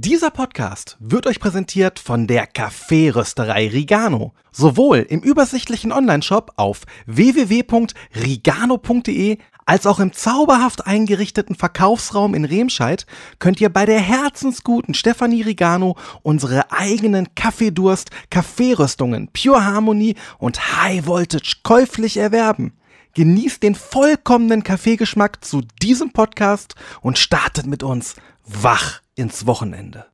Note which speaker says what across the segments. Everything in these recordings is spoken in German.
Speaker 1: Dieser Podcast wird euch präsentiert von der Kaffeerösterei Rigano. Sowohl im übersichtlichen Onlineshop auf www.rigano.de als auch im zauberhaft eingerichteten Verkaufsraum in Remscheid könnt ihr bei der herzensguten Stefanie Rigano unsere eigenen Kaffeedurst, Kaffeeröstungen, Pure Harmony und High Voltage käuflich erwerben. Genießt den vollkommenen Kaffeegeschmack zu diesem Podcast und startet mit uns wach ins Wochenende.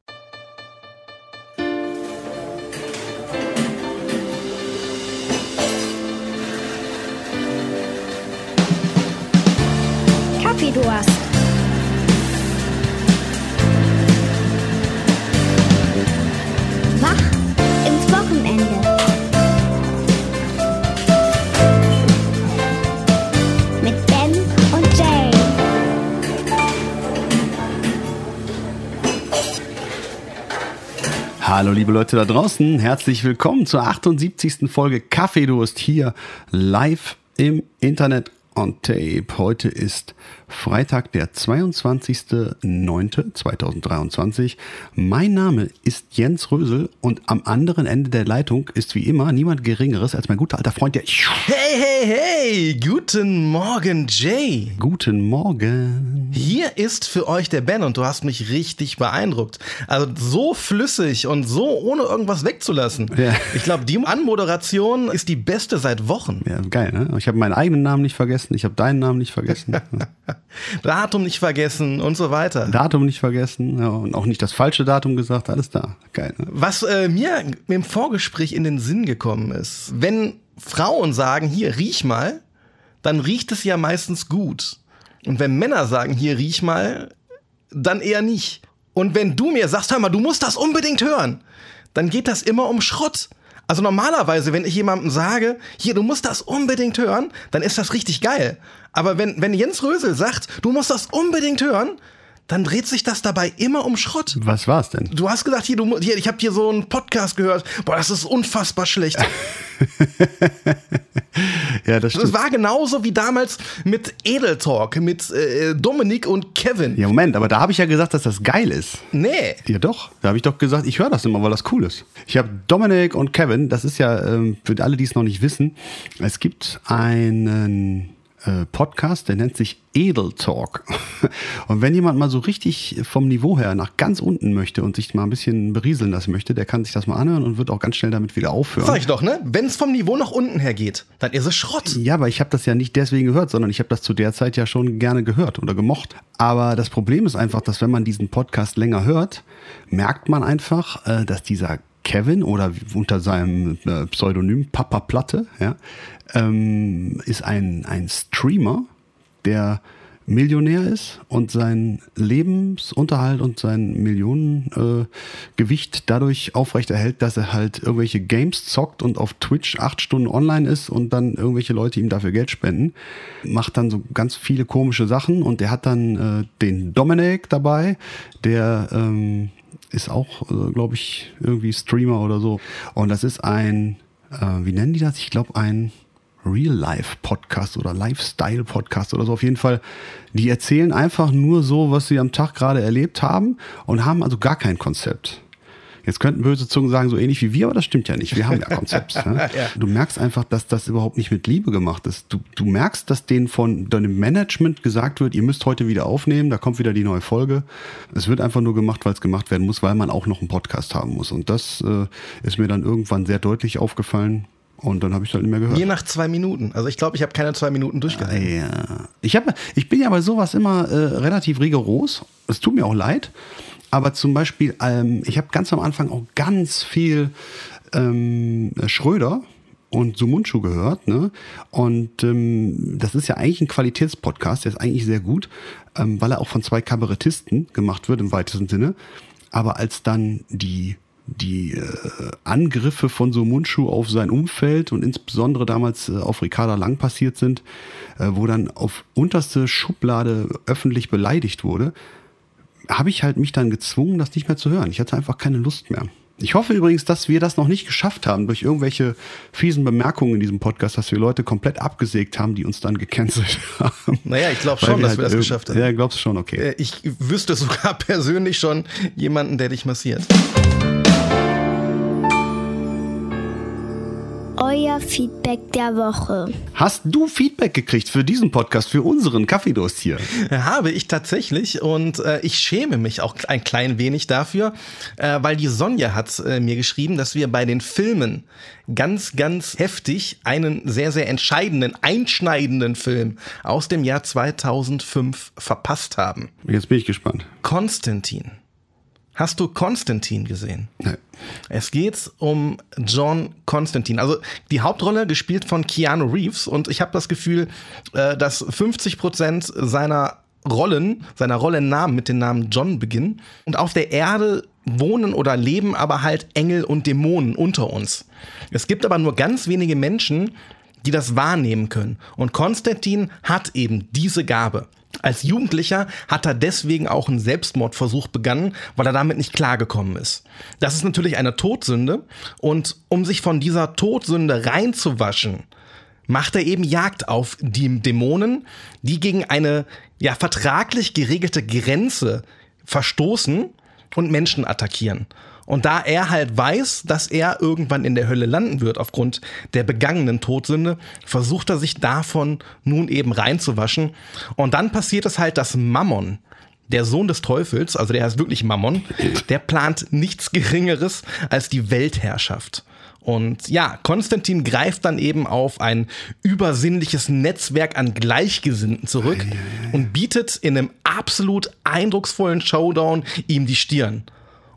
Speaker 2: Wach
Speaker 3: Hallo liebe Leute da draußen, herzlich willkommen zur 78. Folge Kaffeedurst hier live im Internet on Tape. Heute ist Freitag, der 22.09.2023. Mein Name ist Jens Rösel und am anderen Ende der Leitung ist wie immer niemand Geringeres als mein guter alter Freund, der...
Speaker 1: Hey, hey, hey, guten Morgen, Jay.
Speaker 3: Guten Morgen.
Speaker 1: Hier ist für euch der Ben und du hast mich richtig beeindruckt. Also so flüssig und so ohne irgendwas wegzulassen.
Speaker 3: Ja.
Speaker 1: Ich glaube, die Anmoderation ist die beste seit Wochen.
Speaker 3: Ja, geil, ne? Ich habe meinen eigenen Namen nicht vergessen, ich habe deinen Namen nicht vergessen.
Speaker 1: Datum nicht vergessen und so weiter.
Speaker 3: Datum nicht vergessen ja, und auch nicht das falsche Datum gesagt, alles da. Geil. Ne?
Speaker 1: Was äh, mir im Vorgespräch in den Sinn gekommen ist, wenn Frauen sagen, hier riech mal, dann riecht es ja meistens gut. Und wenn Männer sagen, hier riech mal, dann eher nicht. Und wenn du mir sagst, hör mal, du musst das unbedingt hören, dann geht das immer um Schrott. Also normalerweise, wenn ich jemandem sage, hier, du musst das unbedingt hören, dann ist das richtig geil. Aber wenn, wenn Jens Rösel sagt, du musst das unbedingt hören, dann dreht sich das dabei immer um Schrott.
Speaker 3: Was war's denn?
Speaker 1: Du hast gesagt, hier, du, hier ich habe hier so einen Podcast gehört. Boah, das ist unfassbar schlecht.
Speaker 3: Ja, das
Speaker 1: Das
Speaker 3: stimmt.
Speaker 1: war genauso wie damals mit Edeltalk, mit äh, Dominik und Kevin.
Speaker 3: Ja, Moment, aber da habe ich ja gesagt, dass das geil ist.
Speaker 1: Nee.
Speaker 3: Ja, doch. Da habe ich doch gesagt, ich höre das immer, weil das cool ist. Ich habe Dominik und Kevin, das ist ja, ähm, für alle, die es noch nicht wissen, es gibt einen Podcast, der nennt sich Edel Talk. Und wenn jemand mal so richtig vom Niveau her nach ganz unten möchte und sich mal ein bisschen berieseln lassen möchte, der kann sich das mal anhören und wird auch ganz schnell damit wieder aufhören.
Speaker 1: Sag ich doch, ne? Wenn es vom Niveau nach unten her geht, dann ist es Schrott.
Speaker 3: Ja, aber ich habe das ja nicht deswegen gehört, sondern ich habe das zu der Zeit ja schon gerne gehört oder gemocht. Aber das Problem ist einfach, dass wenn man diesen Podcast länger hört, merkt man einfach, äh, dass dieser Kevin oder unter seinem äh, Pseudonym Papa Platte, ja, ähm, ist ein, ein Streamer, der Millionär ist und seinen Lebensunterhalt und sein Millionengewicht äh, dadurch aufrechterhält, dass er halt irgendwelche Games zockt und auf Twitch acht Stunden online ist und dann irgendwelche Leute ihm dafür Geld spenden. Macht dann so ganz viele komische Sachen und der hat dann äh, den Dominic dabei, der ähm, ist auch, äh, glaube ich, irgendwie Streamer oder so. Und das ist ein, äh, wie nennen die das? Ich glaube, ein Real-Life-Podcast oder Lifestyle-Podcast oder so. Auf jeden Fall, die erzählen einfach nur so, was sie am Tag gerade erlebt haben und haben also gar kein Konzept. Jetzt könnten böse Zungen sagen, so ähnlich wie wir, aber das stimmt ja nicht. Wir haben ja Konzept. ne? Du merkst einfach, dass das überhaupt nicht mit Liebe gemacht ist. Du, du merkst, dass denen von deinem Management gesagt wird, ihr müsst heute wieder aufnehmen, da kommt wieder die neue Folge. Es wird einfach nur gemacht, weil es gemacht werden muss, weil man auch noch einen Podcast haben muss. Und das äh, ist mir dann irgendwann sehr deutlich aufgefallen. Und dann habe ich es halt nicht mehr gehört.
Speaker 1: Je nach zwei Minuten. Also ich glaube, ich habe keine zwei Minuten durchgehalten.
Speaker 3: Ja. Ich, hab, ich bin ja bei sowas immer äh, relativ rigoros. Es tut mir auch leid. Aber zum Beispiel, ähm, ich habe ganz am Anfang auch ganz viel ähm, Schröder und Sumunchu gehört. Ne? Und ähm, das ist ja eigentlich ein Qualitätspodcast, der ist eigentlich sehr gut, ähm, weil er auch von zwei Kabarettisten gemacht wird im weitesten Sinne. Aber als dann die die äh, Angriffe von Somunchu auf sein Umfeld und insbesondere damals äh, auf Ricarda Lang passiert sind, äh, wo dann auf unterste Schublade öffentlich beleidigt wurde, habe ich halt mich dann gezwungen, das nicht mehr zu hören. Ich hatte einfach keine Lust mehr. Ich hoffe übrigens, dass wir das noch nicht geschafft haben durch irgendwelche fiesen Bemerkungen in diesem Podcast, dass wir Leute komplett abgesägt haben, die uns dann gecancelt haben.
Speaker 1: Naja, ich glaube schon, dass
Speaker 3: halt
Speaker 1: wir das geschafft haben.
Speaker 3: Ja, glaubst schon, okay.
Speaker 1: Äh, Ich wüsste sogar persönlich schon jemanden, der dich massiert.
Speaker 2: Euer Feedback der Woche.
Speaker 3: Hast du Feedback gekriegt für diesen Podcast, für unseren Kaffeedurst hier?
Speaker 1: Habe ich tatsächlich und äh, ich schäme mich auch ein klein wenig dafür, äh, weil die Sonja hat äh, mir geschrieben, dass wir bei den Filmen ganz, ganz heftig einen sehr, sehr entscheidenden, einschneidenden Film aus dem Jahr 2005 verpasst haben.
Speaker 3: Jetzt bin ich gespannt.
Speaker 1: Konstantin. Hast du Konstantin gesehen?
Speaker 3: Nee.
Speaker 1: Es geht um John Constantine. Also die Hauptrolle gespielt von Keanu Reeves und ich habe das Gefühl, äh, dass 50 Prozent seiner Rollen, seiner Rollennamen mit dem Namen John beginnen. Und auf der Erde wohnen oder leben aber halt Engel und Dämonen unter uns. Es gibt aber nur ganz wenige Menschen, die das wahrnehmen können. Und Konstantin hat eben diese Gabe. Als Jugendlicher hat er deswegen auch einen Selbstmordversuch begangen, weil er damit nicht klargekommen ist. Das ist natürlich eine Todsünde und um sich von dieser Todsünde reinzuwaschen, macht er eben Jagd auf die Dämonen, die gegen eine ja vertraglich geregelte Grenze verstoßen und Menschen attackieren. Und da er halt weiß, dass er irgendwann in der Hölle landen wird aufgrund der begangenen Todsünde, versucht er sich davon nun eben reinzuwaschen. Und dann passiert es halt, dass Mammon, der Sohn des Teufels, also der heißt wirklich Mammon, der plant nichts Geringeres als die Weltherrschaft. Und ja, Konstantin greift dann eben auf ein übersinnliches Netzwerk an Gleichgesinnten zurück und bietet in einem absolut eindrucksvollen Showdown ihm die Stirn.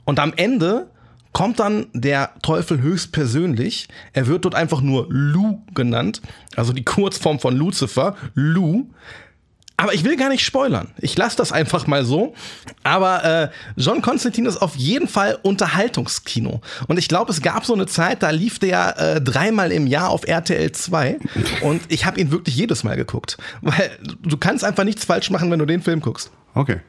Speaker 1: Und am Ende kommt dann der Teufel höchstpersönlich. Er wird dort einfach nur Lu genannt, also die Kurzform von Lucifer, Lu. Aber ich will gar nicht spoilern. Ich lasse das einfach mal so. Aber äh, John Constantine ist auf jeden Fall Unterhaltungskino. Und ich glaube, es gab so eine Zeit, da lief der äh, dreimal im Jahr auf RTL 2. Und ich habe ihn wirklich jedes Mal geguckt. Weil du kannst einfach nichts falsch machen, wenn du den Film guckst.
Speaker 3: Okay.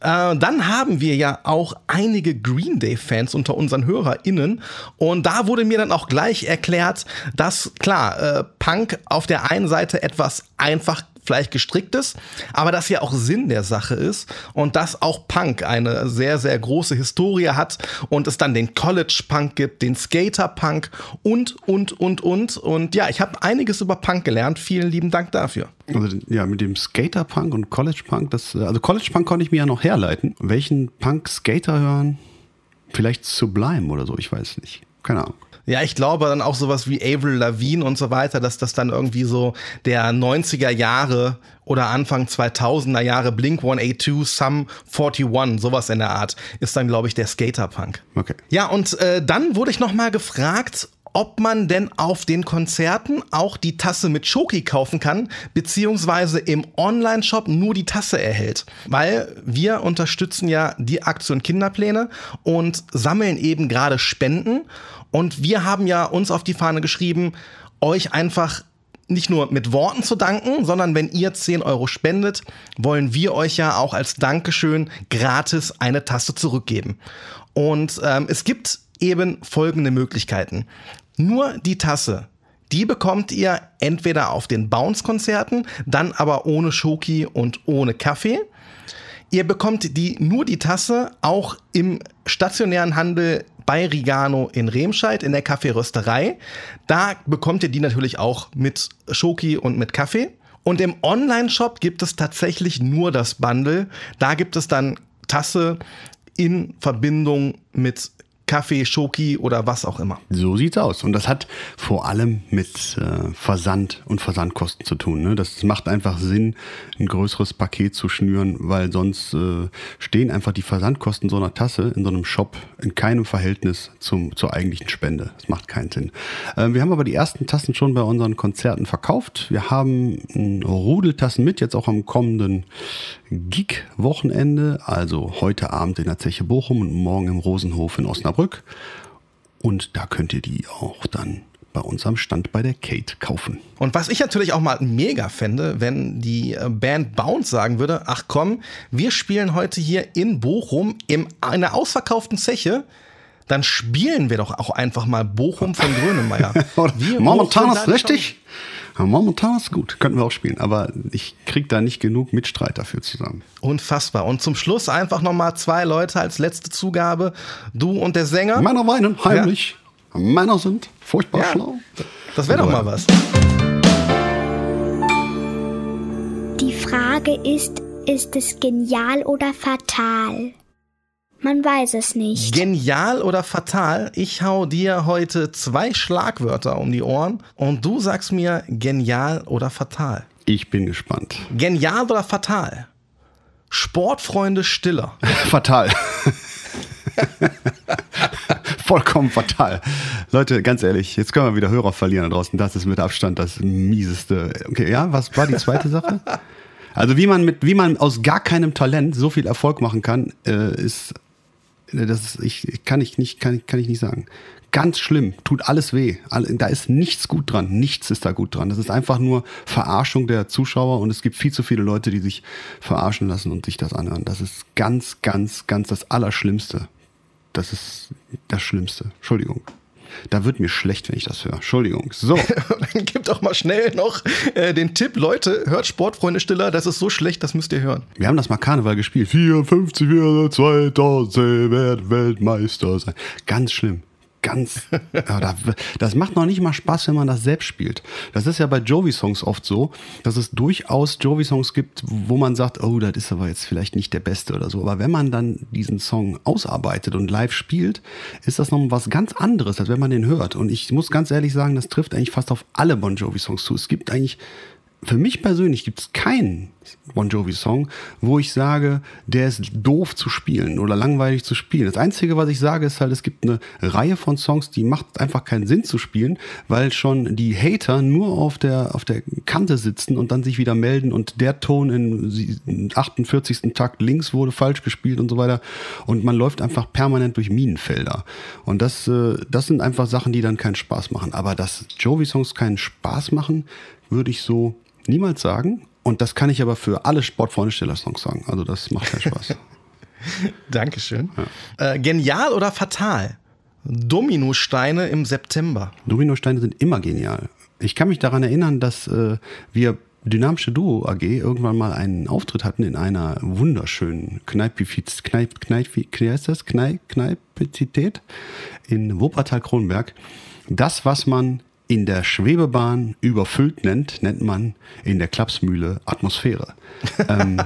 Speaker 1: Äh, dann haben wir ja auch einige Green Day-Fans unter unseren HörerInnen. Und da wurde mir dann auch gleich erklärt, dass klar, äh, Punk auf der einen Seite etwas einfach vielleicht gestrickt ist, aber das ja auch Sinn der Sache ist und dass auch Punk eine sehr, sehr große Historie hat und es dann den College-Punk gibt, den Skater-Punk und, und, und, und. Und ja, ich habe einiges über Punk gelernt. Vielen lieben Dank dafür.
Speaker 3: Also ja, mit dem Skater-Punk und College-Punk, das, äh, also College-Punk konnte ich mir ja noch herleiten. Welchen Punk-Skater hören? Vielleicht Sublime oder so, ich weiß nicht. Keine Ahnung.
Speaker 1: Ja, ich glaube dann auch sowas wie Avril Lavigne und so weiter, dass das dann irgendwie so der 90er Jahre oder Anfang 2000er Jahre Blink 182, Sum 41, sowas in der Art, ist dann, glaube ich, der Skaterpunk.
Speaker 3: Okay.
Speaker 1: Ja, und äh, dann wurde ich noch mal gefragt, ob man denn auf den Konzerten auch die Tasse mit Schoki kaufen kann, beziehungsweise im Online-Shop nur die Tasse erhält. Weil wir unterstützen ja die Aktion Kinderpläne und sammeln eben gerade Spenden. Und wir haben ja uns auf die Fahne geschrieben, euch einfach nicht nur mit Worten zu danken, sondern wenn ihr 10 Euro spendet, wollen wir euch ja auch als Dankeschön gratis eine Tasse zurückgeben. Und ähm, es gibt eben folgende Möglichkeiten. Nur die Tasse, die bekommt ihr entweder auf den Bounce-Konzerten, dann aber ohne Schoki und ohne Kaffee. Ihr bekommt die, nur die Tasse auch im stationären Handel bei Rigano in Remscheid in der Kaffeerösterei. Da bekommt ihr die natürlich auch mit Schoki und mit Kaffee. Und im Online-Shop gibt es tatsächlich nur das Bundle. Da gibt es dann Tasse in Verbindung mit Kaffee, Schoki oder was auch immer.
Speaker 3: So sieht's aus. Und das hat vor allem mit äh, Versand und Versandkosten zu tun. Ne? Das macht einfach Sinn, ein größeres Paket zu schnüren, weil sonst äh, stehen einfach die Versandkosten so einer Tasse in so einem Shop in keinem Verhältnis zum, zur eigentlichen Spende. Das macht keinen Sinn. Äh, wir haben aber die ersten Tassen schon bei unseren Konzerten verkauft. Wir haben ein Rudel Tassen mit, jetzt auch am kommenden Gig-Wochenende, also heute Abend in der Zeche Bochum und morgen im Rosenhof in Osnabrück. Und da könnt ihr die auch dann bei uns am Stand bei der Kate kaufen.
Speaker 1: Und was ich natürlich auch mal mega fände, wenn die äh, Band Bounce sagen würde, ach komm, wir spielen heute hier in Bochum in einer ausverkauften Zeche, dann spielen wir doch auch einfach mal Bochum von Grönemeyer.
Speaker 3: Momentan ist richtig. Ja, momentan ist gut, könnten wir auch spielen, aber ich krieg da nicht genug Mitstreit dafür zusammen.
Speaker 1: Unfassbar. Und zum Schluss einfach nochmal zwei Leute als letzte Zugabe. Du und der Sänger.
Speaker 3: Männer weinen heimlich. Männer sind furchtbar
Speaker 1: Ja.
Speaker 3: schlau.
Speaker 1: Das wäre doch mal was.
Speaker 2: Die Frage ist, ist es genial oder fatal? Man weiß es nicht.
Speaker 1: Genial oder fatal? Ich hau dir heute zwei Schlagwörter um die Ohren und du sagst mir genial oder fatal.
Speaker 3: Ich bin gespannt.
Speaker 1: Genial oder fatal? Sportfreunde Stiller.
Speaker 3: Fatal. Vollkommen fatal. Leute, ganz ehrlich, jetzt können wir wieder Hörer verlieren da draußen. Das ist mit Abstand das mieseste. Okay, ja, was war die zweite Sache? Also wie man mit, wie man aus gar keinem Talent so viel Erfolg machen kann, äh, ist, das ist, ich, kann ich nicht, kann, kann ich nicht sagen. Ganz schlimm, tut alles weh. Da ist nichts gut dran, nichts ist da gut dran. Das ist einfach nur Verarschung der Zuschauer und es gibt viel zu viele Leute, die sich verarschen lassen und sich das anhören. Das ist ganz, ganz, ganz das Allerschlimmste. Das ist das Schlimmste. Entschuldigung. Da wird mir schlecht, wenn ich das höre. Entschuldigung. So.
Speaker 1: Dann gib doch mal schnell noch äh, den Tipp, Leute, hört Sportfreunde Stiller, das ist so schlecht, das müsst ihr hören.
Speaker 3: Wir haben das mal Karneval gespielt. 54 wir 2000 werden Weltmeister sein. Ganz schlimm. Ganz. Ja, da, das macht noch nicht mal Spaß, wenn man das selbst spielt. Das ist ja bei Jovi-Songs oft so, dass es durchaus Jovi-Songs gibt, wo man sagt, oh, das ist aber jetzt vielleicht nicht der beste oder so. Aber wenn man dann diesen Song ausarbeitet und live spielt, ist das noch was ganz anderes, als wenn man den hört. Und ich muss ganz ehrlich sagen, das trifft eigentlich fast auf alle Bon Jovi-Songs zu. Es gibt eigentlich für mich persönlich gibt es keinen Bon Jovi-Song, wo ich sage, der ist doof zu spielen oder langweilig zu spielen. Das Einzige, was ich sage, ist halt, es gibt eine Reihe von Songs, die macht einfach keinen Sinn zu spielen, weil schon die Hater nur auf der, auf der Kante sitzen und dann sich wieder melden und der Ton im 48. Takt links wurde falsch gespielt und so weiter. Und man läuft einfach permanent durch Minenfelder. Und das, äh, das sind einfach Sachen, die dann keinen Spaß machen. Aber dass Jovi-Songs keinen Spaß machen, würde ich so niemals sagen. Und das kann ich aber für alle Sportfreunde-Stiller-Songs sagen. Also das macht keinen Spaß.
Speaker 1: Dankeschön. Äh, genial oder fatal? Dominosteine im September.
Speaker 3: Dominosteine sind immer genial. Ich kann mich daran erinnern, dass äh, wir Dynamische Duo AG irgendwann mal einen Auftritt hatten in einer wunderschönen Kneipifiz, Kneip, Kneip, wie heißt das? Kneip, Kneipizität in Wuppertal-Kronberg. Das, was man in der Schwebebahn überfüllt nennt, nennt man in der Klapsmühle Atmosphäre. ähm,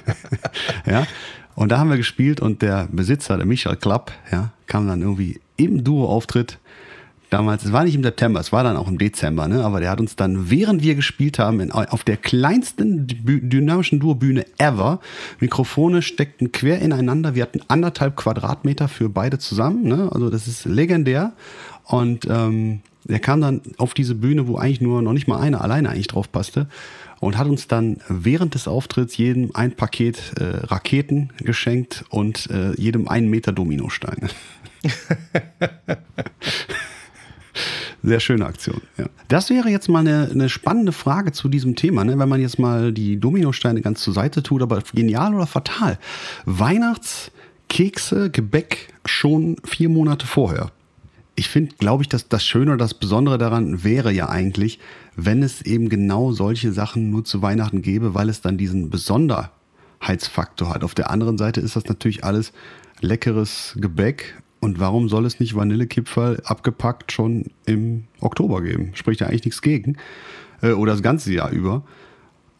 Speaker 3: ja, und da haben wir gespielt und der Besitzer, der Michael Klapp, ja, kam dann irgendwie im Duo-Auftritt damals, es war nicht im September, es war dann auch im Dezember, ne? aber der hat uns dann, während wir gespielt haben, in, auf der kleinsten dy- dynamischen Duo-Bühne ever, Mikrofone steckten quer ineinander, wir hatten anderthalb Quadratmeter für beide zusammen, ne? also das ist legendär und ähm, der kam dann auf diese Bühne, wo eigentlich nur noch nicht mal einer alleine eigentlich drauf passte und hat uns dann während des Auftritts jedem ein Paket äh, Raketen geschenkt und äh, jedem einen Meter Dominosteine. Sehr schöne Aktion. Ja. Das wäre jetzt mal eine, eine spannende Frage zu diesem Thema, ne? wenn man jetzt mal die Dominosteine ganz zur Seite tut, aber genial oder fatal. Weihnachtskekse, Gebäck schon vier Monate vorher. Ich finde, glaube ich, dass das Schöne oder das Besondere daran wäre ja eigentlich, wenn es eben genau solche Sachen nur zu Weihnachten gäbe, weil es dann diesen Besonderheitsfaktor hat. Auf der anderen Seite ist das natürlich alles leckeres Gebäck. Und warum soll es nicht Vanillekipferl abgepackt schon im Oktober geben? Spricht ja eigentlich nichts gegen. Äh, oder das ganze Jahr über.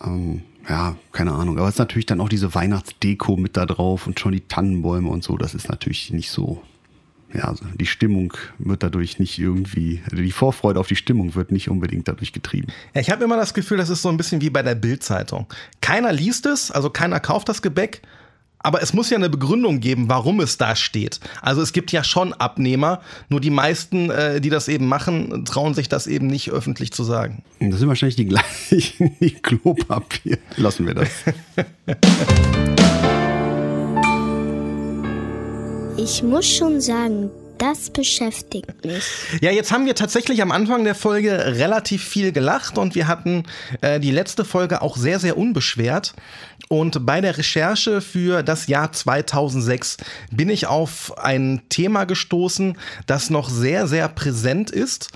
Speaker 3: Ähm, ja, keine Ahnung. Aber es ist natürlich dann auch diese Weihnachtsdeko mit da drauf und schon die Tannenbäume und so. Das ist natürlich nicht so. Ja, also die Stimmung wird dadurch nicht irgendwie, also die Vorfreude auf die Stimmung wird nicht unbedingt dadurch getrieben.
Speaker 1: Ja, ich habe immer das Gefühl, das ist so ein bisschen wie bei der Bild-Zeitung. Keiner liest es, also keiner kauft das Gebäck, aber es muss ja eine Begründung geben, warum es da steht. Also es gibt ja schon Abnehmer, nur die meisten, äh, die das eben machen, trauen sich das eben nicht öffentlich zu sagen.
Speaker 3: Das sind wahrscheinlich die gleichen, die Klopapier. Lassen wir das.
Speaker 2: Ich muss schon sagen, Das beschäftigt mich.
Speaker 1: Ja, jetzt haben wir tatsächlich am Anfang der Folge relativ viel gelacht und wir hatten äh, die letzte Folge auch sehr, sehr unbeschwert. Und bei der Recherche für das Jahr 2006 bin ich auf ein Thema gestoßen, das noch sehr, sehr präsent ist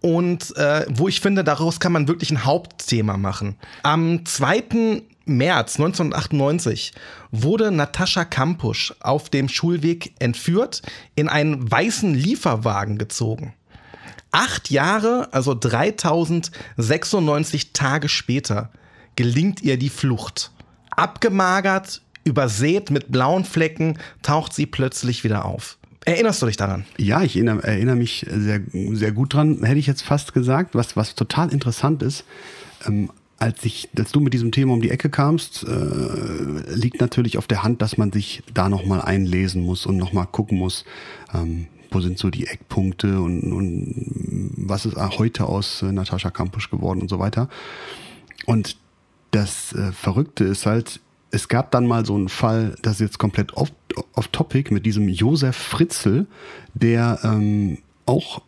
Speaker 1: und äh, wo ich finde, daraus kann man wirklich ein Hauptthema machen. Am 2. März 1998 wurde Natascha Kampusch auf dem Schulweg entführt, in einen weißen Lieferwagen gezogen. Acht Jahre, also 3096 Tage später, gelingt ihr die Flucht. Abgemagert, übersät mit blauen Flecken, taucht sie plötzlich wieder auf. Erinnerst du dich daran?
Speaker 3: Ja, ich erinnere, erinnere mich sehr, sehr gut dran, hätte ich jetzt fast gesagt, was, was total interessant ist. Ähm, als ich, als du mit diesem Thema um die Ecke kamst, äh, liegt natürlich auf der Hand, dass man sich da nochmal einlesen muss und nochmal gucken muss, ähm, wo sind so die Eckpunkte und, und was ist heute aus äh, Natascha Kampusch geworden und so weiter. Und das äh, Verrückte ist halt, es gab dann mal so einen Fall, das ist jetzt komplett off, off topic mit diesem Josef Fritzel, der ähm, auch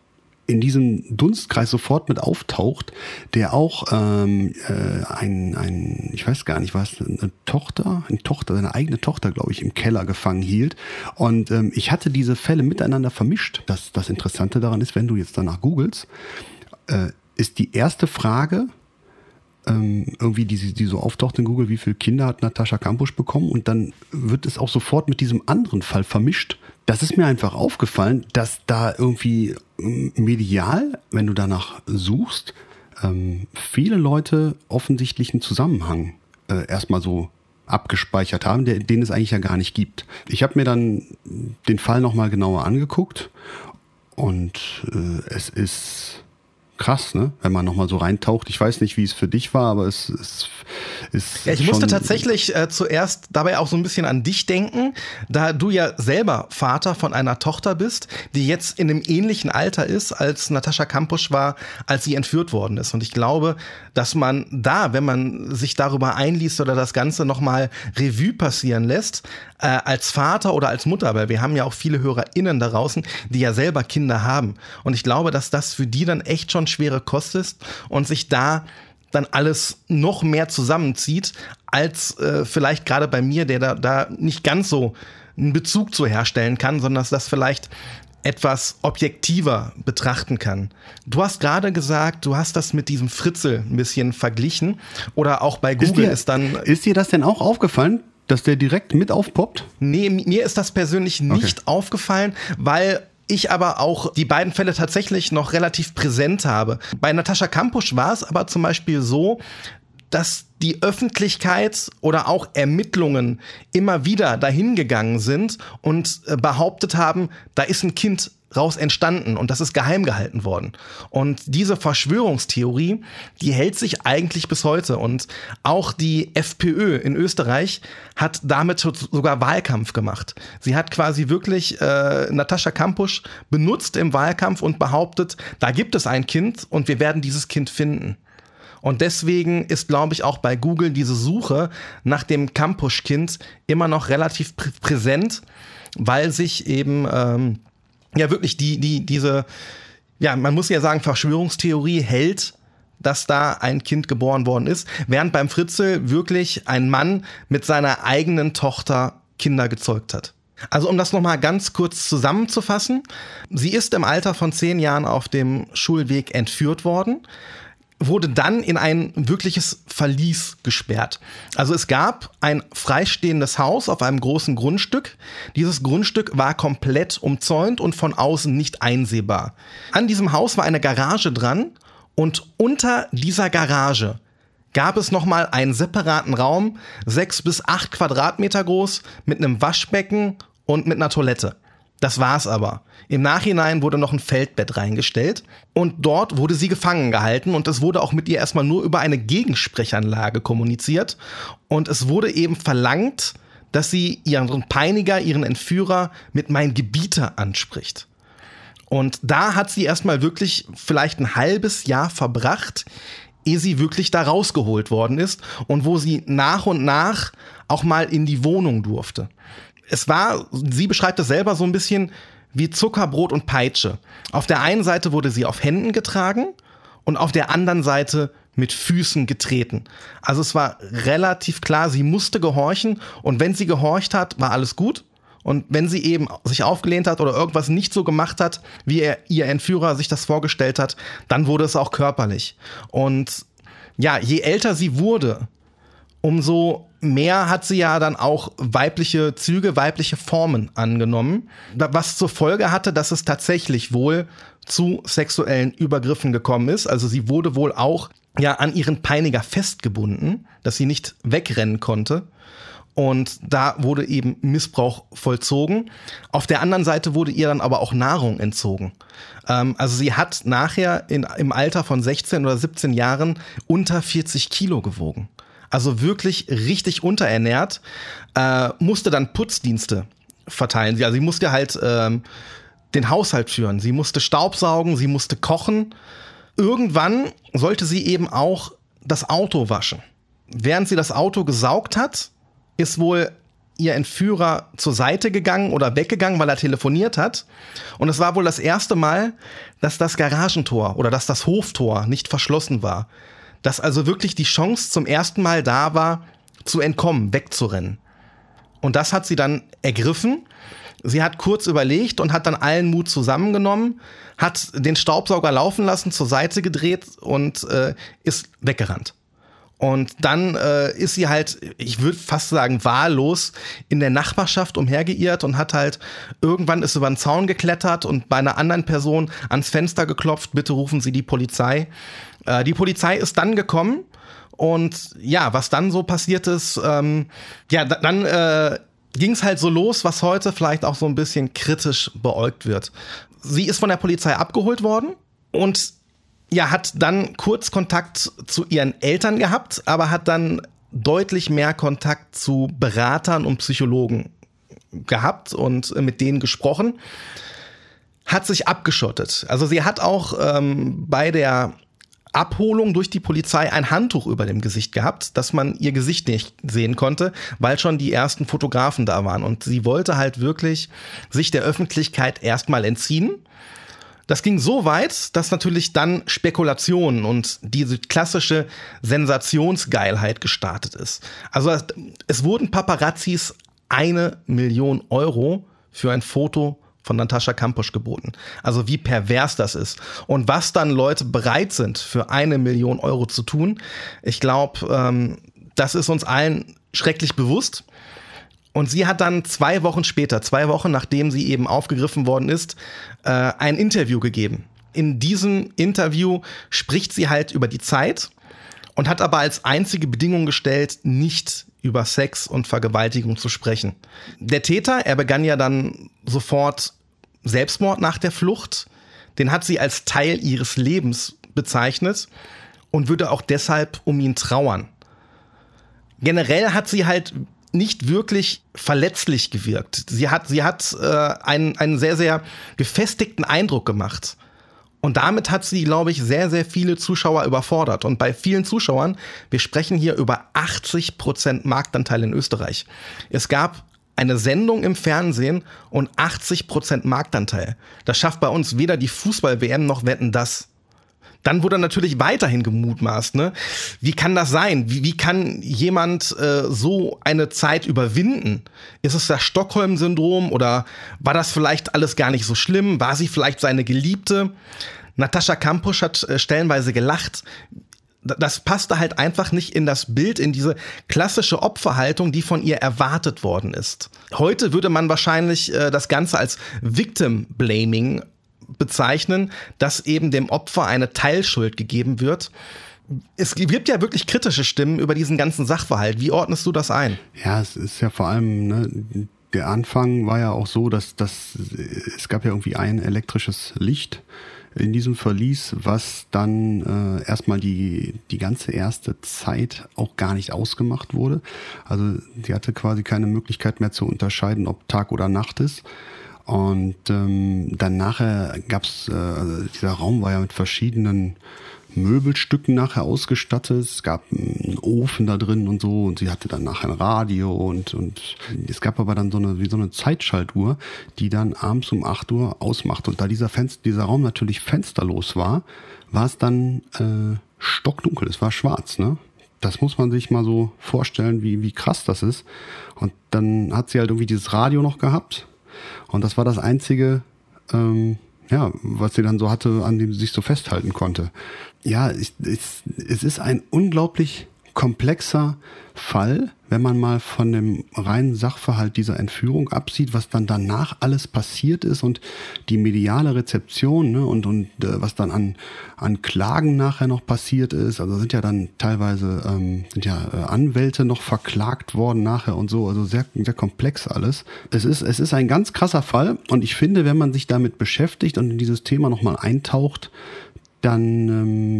Speaker 3: in diesem Dunstkreis sofort mit auftaucht, der auch ähm, äh, ein, ein, ich weiß gar nicht was, eine Tochter, eine Tochter, seine eigene Tochter, glaube ich, im Keller gefangen hielt. Und ähm, ich hatte diese Fälle miteinander vermischt. Das, das Interessante daran ist, wenn du jetzt danach googelst, äh, ist die erste Frage, ähm, irgendwie, die, die so auftaucht in Google, wie viele Kinder hat Natascha Kampusch bekommen und dann wird es auch sofort mit diesem anderen Fall vermischt. Das ist mir einfach aufgefallen, dass da irgendwie ähm, medial, wenn du danach suchst, ähm, viele Leute offensichtlich einen Zusammenhang äh, erstmal so abgespeichert haben, den es eigentlich ja gar nicht gibt. Ich habe mir dann den Fall nochmal genauer angeguckt und äh, es ist krass, ne? wenn man nochmal so reintaucht. Ich weiß nicht, wie es für dich war, aber es, es ist.
Speaker 1: Ja, ich musste tatsächlich äh, zuerst dabei auch so ein bisschen an dich denken, da du ja selber Vater von einer Tochter bist, die jetzt in einem ähnlichen Alter ist, als Natascha Kampusch war, als sie entführt worden ist. Und ich glaube, dass man da, wenn man sich darüber einliest oder das Ganze nochmal Revue passieren lässt, äh, als Vater oder als Mutter, weil wir haben ja auch viele HörerInnen da draußen, die ja selber Kinder haben. Und ich glaube, dass das für die dann echt schon schwere Kost ist und sich da dann alles noch mehr zusammenzieht, als äh, vielleicht gerade bei mir, der da, da nicht ganz so einen Bezug zu herstellen kann, sondern dass das vielleicht etwas objektiver betrachten kann. Du hast gerade gesagt, du hast das mit diesem Fritzel ein bisschen verglichen oder auch bei Google ist,
Speaker 3: dir,
Speaker 1: ist dann.
Speaker 3: Ist dir das denn auch aufgefallen, dass der direkt mit aufpoppt?
Speaker 1: Nee, mir ist das persönlich nicht okay. aufgefallen, weil ich aber auch die beiden Fälle tatsächlich noch relativ präsent habe. Bei Natascha Kampusch war es aber zum Beispiel so, dass die Öffentlichkeit oder auch Ermittlungen immer wieder dahingegangen sind und äh, behauptet haben, da ist ein Kind raus entstanden und das ist geheim gehalten worden. Und diese Verschwörungstheorie, die hält sich eigentlich bis heute. Und auch die FPÖ in Österreich hat damit sogar Wahlkampf gemacht. Sie hat quasi wirklich äh, Natascha Kampusch benutzt im Wahlkampf und behauptet, da gibt es ein Kind und wir werden dieses Kind finden. Und deswegen ist, glaube ich, auch bei Google diese Suche nach dem Kampusch-Kind immer noch relativ prä präsent, weil sich eben ähm, ja wirklich die, die, diese, ja, man muss ja sagen, Verschwörungstheorie hält dass da ein Kind geboren worden ist, während beim Fritzel wirklich ein Mann mit seiner eigenen Tochter Kinder gezeugt hat. Also um das nochmal ganz kurz zusammenzufassen, sie ist im Alter von zehn Jahren auf dem Schulweg entführt worden wurde dann in ein wirkliches Verlies gesperrt. Also es gab ein freistehendes Haus auf einem großen Grundstück. Dieses Grundstück war komplett umzäunt und von außen nicht einsehbar. An diesem Haus war eine Garage dran und unter dieser Garage gab es nochmal einen separaten Raum, sechs bis acht Quadratmeter groß, mit einem Waschbecken und mit einer Toilette. Das war's aber. Im Nachhinein wurde noch ein Feldbett reingestellt und dort wurde sie gefangen gehalten und es wurde auch mit ihr erstmal nur über eine Gegensprechanlage kommuniziert und es wurde eben verlangt, dass sie ihren Peiniger, ihren Entführer mit mein Gebieter anspricht. Und da hat sie erstmal wirklich vielleicht ein halbes Jahr verbracht, ehe sie wirklich da rausgeholt worden ist und wo sie nach und nach auch mal in die Wohnung durfte. Es war, sie beschreibt das selber so ein bisschen wie Zuckerbrot und Peitsche. Auf der einen Seite wurde sie auf Händen getragen und auf der anderen Seite mit Füßen getreten. Also es war relativ klar, sie musste gehorchen und wenn sie gehorcht hat, war alles gut. Und wenn sie eben sich aufgelehnt hat oder irgendwas nicht so gemacht hat, wie er, ihr Entführer sich das vorgestellt hat, dann wurde es auch körperlich. Und ja, je älter sie wurde, umso mehr hat sie ja dann auch weibliche Züge, weibliche Formen angenommen, was zur Folge hatte, dass es tatsächlich wohl zu sexuellen Übergriffen gekommen ist. Also sie wurde wohl auch ja an ihren Peiniger festgebunden, dass sie nicht wegrennen konnte. Und da wurde eben Missbrauch vollzogen. Auf der anderen Seite wurde ihr dann aber auch Nahrung entzogen. Ähm, also sie hat nachher in, im Alter von 16 oder 17 Jahren unter 40 Kilo gewogen. Also wirklich richtig unterernährt, äh, musste dann Putzdienste verteilen. Also sie musste halt ähm, den Haushalt führen. Sie musste Staubsaugen, sie musste kochen. Irgendwann sollte sie eben auch das Auto waschen. Während sie das Auto gesaugt hat, ist wohl ihr Entführer zur Seite gegangen oder weggegangen, weil er telefoniert hat. Und es war wohl das erste Mal, dass das Garagentor oder dass das Hoftor nicht verschlossen war. Dass also wirklich die Chance zum ersten Mal da war, zu entkommen, wegzurennen. Und das hat sie dann ergriffen. Sie hat kurz überlegt und hat dann allen Mut zusammengenommen, hat den Staubsauger laufen lassen, zur Seite gedreht und äh, ist weggerannt. Und dann äh, ist sie halt, ich würde fast sagen, wahllos in der Nachbarschaft umhergeirrt und hat halt irgendwann ist über den Zaun geklettert und bei einer anderen Person ans Fenster geklopft, bitte rufen Sie die Polizei. Äh, die Polizei ist dann gekommen und ja, was dann so passiert ist, ähm, ja, dann äh, ging es halt so los, was heute vielleicht auch so ein bisschen kritisch beäugt wird. Sie ist von der Polizei abgeholt worden und ja, hat dann kurz Kontakt zu ihren Eltern gehabt, aber hat dann deutlich mehr Kontakt zu Beratern und Psychologen gehabt und mit denen gesprochen. Hat sich abgeschottet. Also sie hat auch ähm, bei der Abholung durch die Polizei ein Handtuch über dem Gesicht gehabt, dass man ihr Gesicht nicht sehen konnte, weil schon die ersten Fotografen da waren. Und sie wollte halt wirklich sich der Öffentlichkeit erstmal entziehen das ging so weit, dass natürlich dann Spekulationen und diese klassische Sensationsgeilheit gestartet ist. Also es wurden Paparazzis eine Million Euro für ein Foto von Natascha Kampusch geboten. Also wie pervers das ist. Und was dann Leute bereit sind, für eine Million Euro zu tun, ich glaube, ähm, das ist uns allen schrecklich bewusst. Und sie hat dann zwei Wochen später, zwei Wochen nachdem sie eben aufgegriffen worden ist, äh, ein Interview gegeben. In diesem Interview spricht sie halt über die Zeit und hat aber als einzige Bedingung gestellt, nicht über Sex und Vergewaltigung zu sprechen. Der Täter, er begann ja dann sofort Selbstmord nach der Flucht. Den hat sie als Teil ihres Lebens bezeichnet und würde auch deshalb um ihn trauern. Generell hat sie halt nicht wirklich verletzlich gewirkt. Sie hat, sie hat äh, einen, einen sehr, sehr gefestigten Eindruck gemacht. Und damit hat sie, glaube ich, sehr, sehr viele Zuschauer überfordert. Und bei vielen Zuschauern, wir sprechen hier über 80 Prozent Marktanteil in Österreich. Es gab eine Sendung im Fernsehen und 80 Prozent Marktanteil. Das schafft bei uns weder die Fußball-WM noch Wetten das. Dann wurde natürlich weiterhin gemutmaßt, ne? Wie kann das sein? Wie, wie kann jemand äh, so eine Zeit überwinden? Ist es das Stockholm-Syndrom oder war das vielleicht alles gar nicht so schlimm? War sie vielleicht seine Geliebte? Natascha Kampusch hat äh, stellenweise gelacht das passte halt einfach nicht in das Bild, in diese klassische Opferhaltung, die von ihr erwartet worden ist. Heute würde man wahrscheinlich äh, das Ganze als Victim Blaming bezeichnen, dass eben dem Opfer eine Teilschuld gegeben wird. Es gibt ja wirklich kritische Stimmen über diesen ganzen Sachverhalt. Wie ordnest du das ein?
Speaker 3: Ja, es ist ja vor allem, ne, der Anfang war ja auch so, dass, dass es gab ja irgendwie ein elektrisches Licht in diesem Verlies, was dann äh, erstmal die, die ganze erste Zeit auch gar nicht ausgemacht wurde. Also sie hatte quasi keine Möglichkeit mehr zu unterscheiden, ob Tag oder Nacht ist. Und ähm, dann nachher gab es, äh, also dieser Raum war ja mit verschiedenen Möbelstücken nachher ausgestattet. Es gab einen Ofen da drin und so und sie hatte dann nachher ein Radio und, und es gab aber dann so eine, wie so eine Zeitschaltuhr, die dann abends um 8 Uhr ausmacht. Und da dieser, Fenster, dieser Raum natürlich fensterlos war, war es dann äh, stockdunkel, es war schwarz, ne? Das muss man sich mal so vorstellen, wie, wie krass das ist. Und dann hat sie halt irgendwie dieses Radio noch gehabt. Und das war das einzige, ähm, ja, was sie dann so hatte, an dem sie sich so festhalten konnte. Ja, es, es, es ist ein unglaublich komplexer Fall, wenn man mal von dem reinen Sachverhalt dieser Entführung absieht, was dann danach alles passiert ist und die mediale Rezeption ne, und, und äh, was dann an, an Klagen nachher noch passiert ist. Also sind ja dann teilweise ähm, sind ja äh, Anwälte noch verklagt worden nachher und so. Also sehr, sehr komplex alles. Es ist, es ist ein ganz krasser Fall und ich finde, wenn man sich damit beschäftigt und in dieses Thema nochmal eintaucht, dann ähm,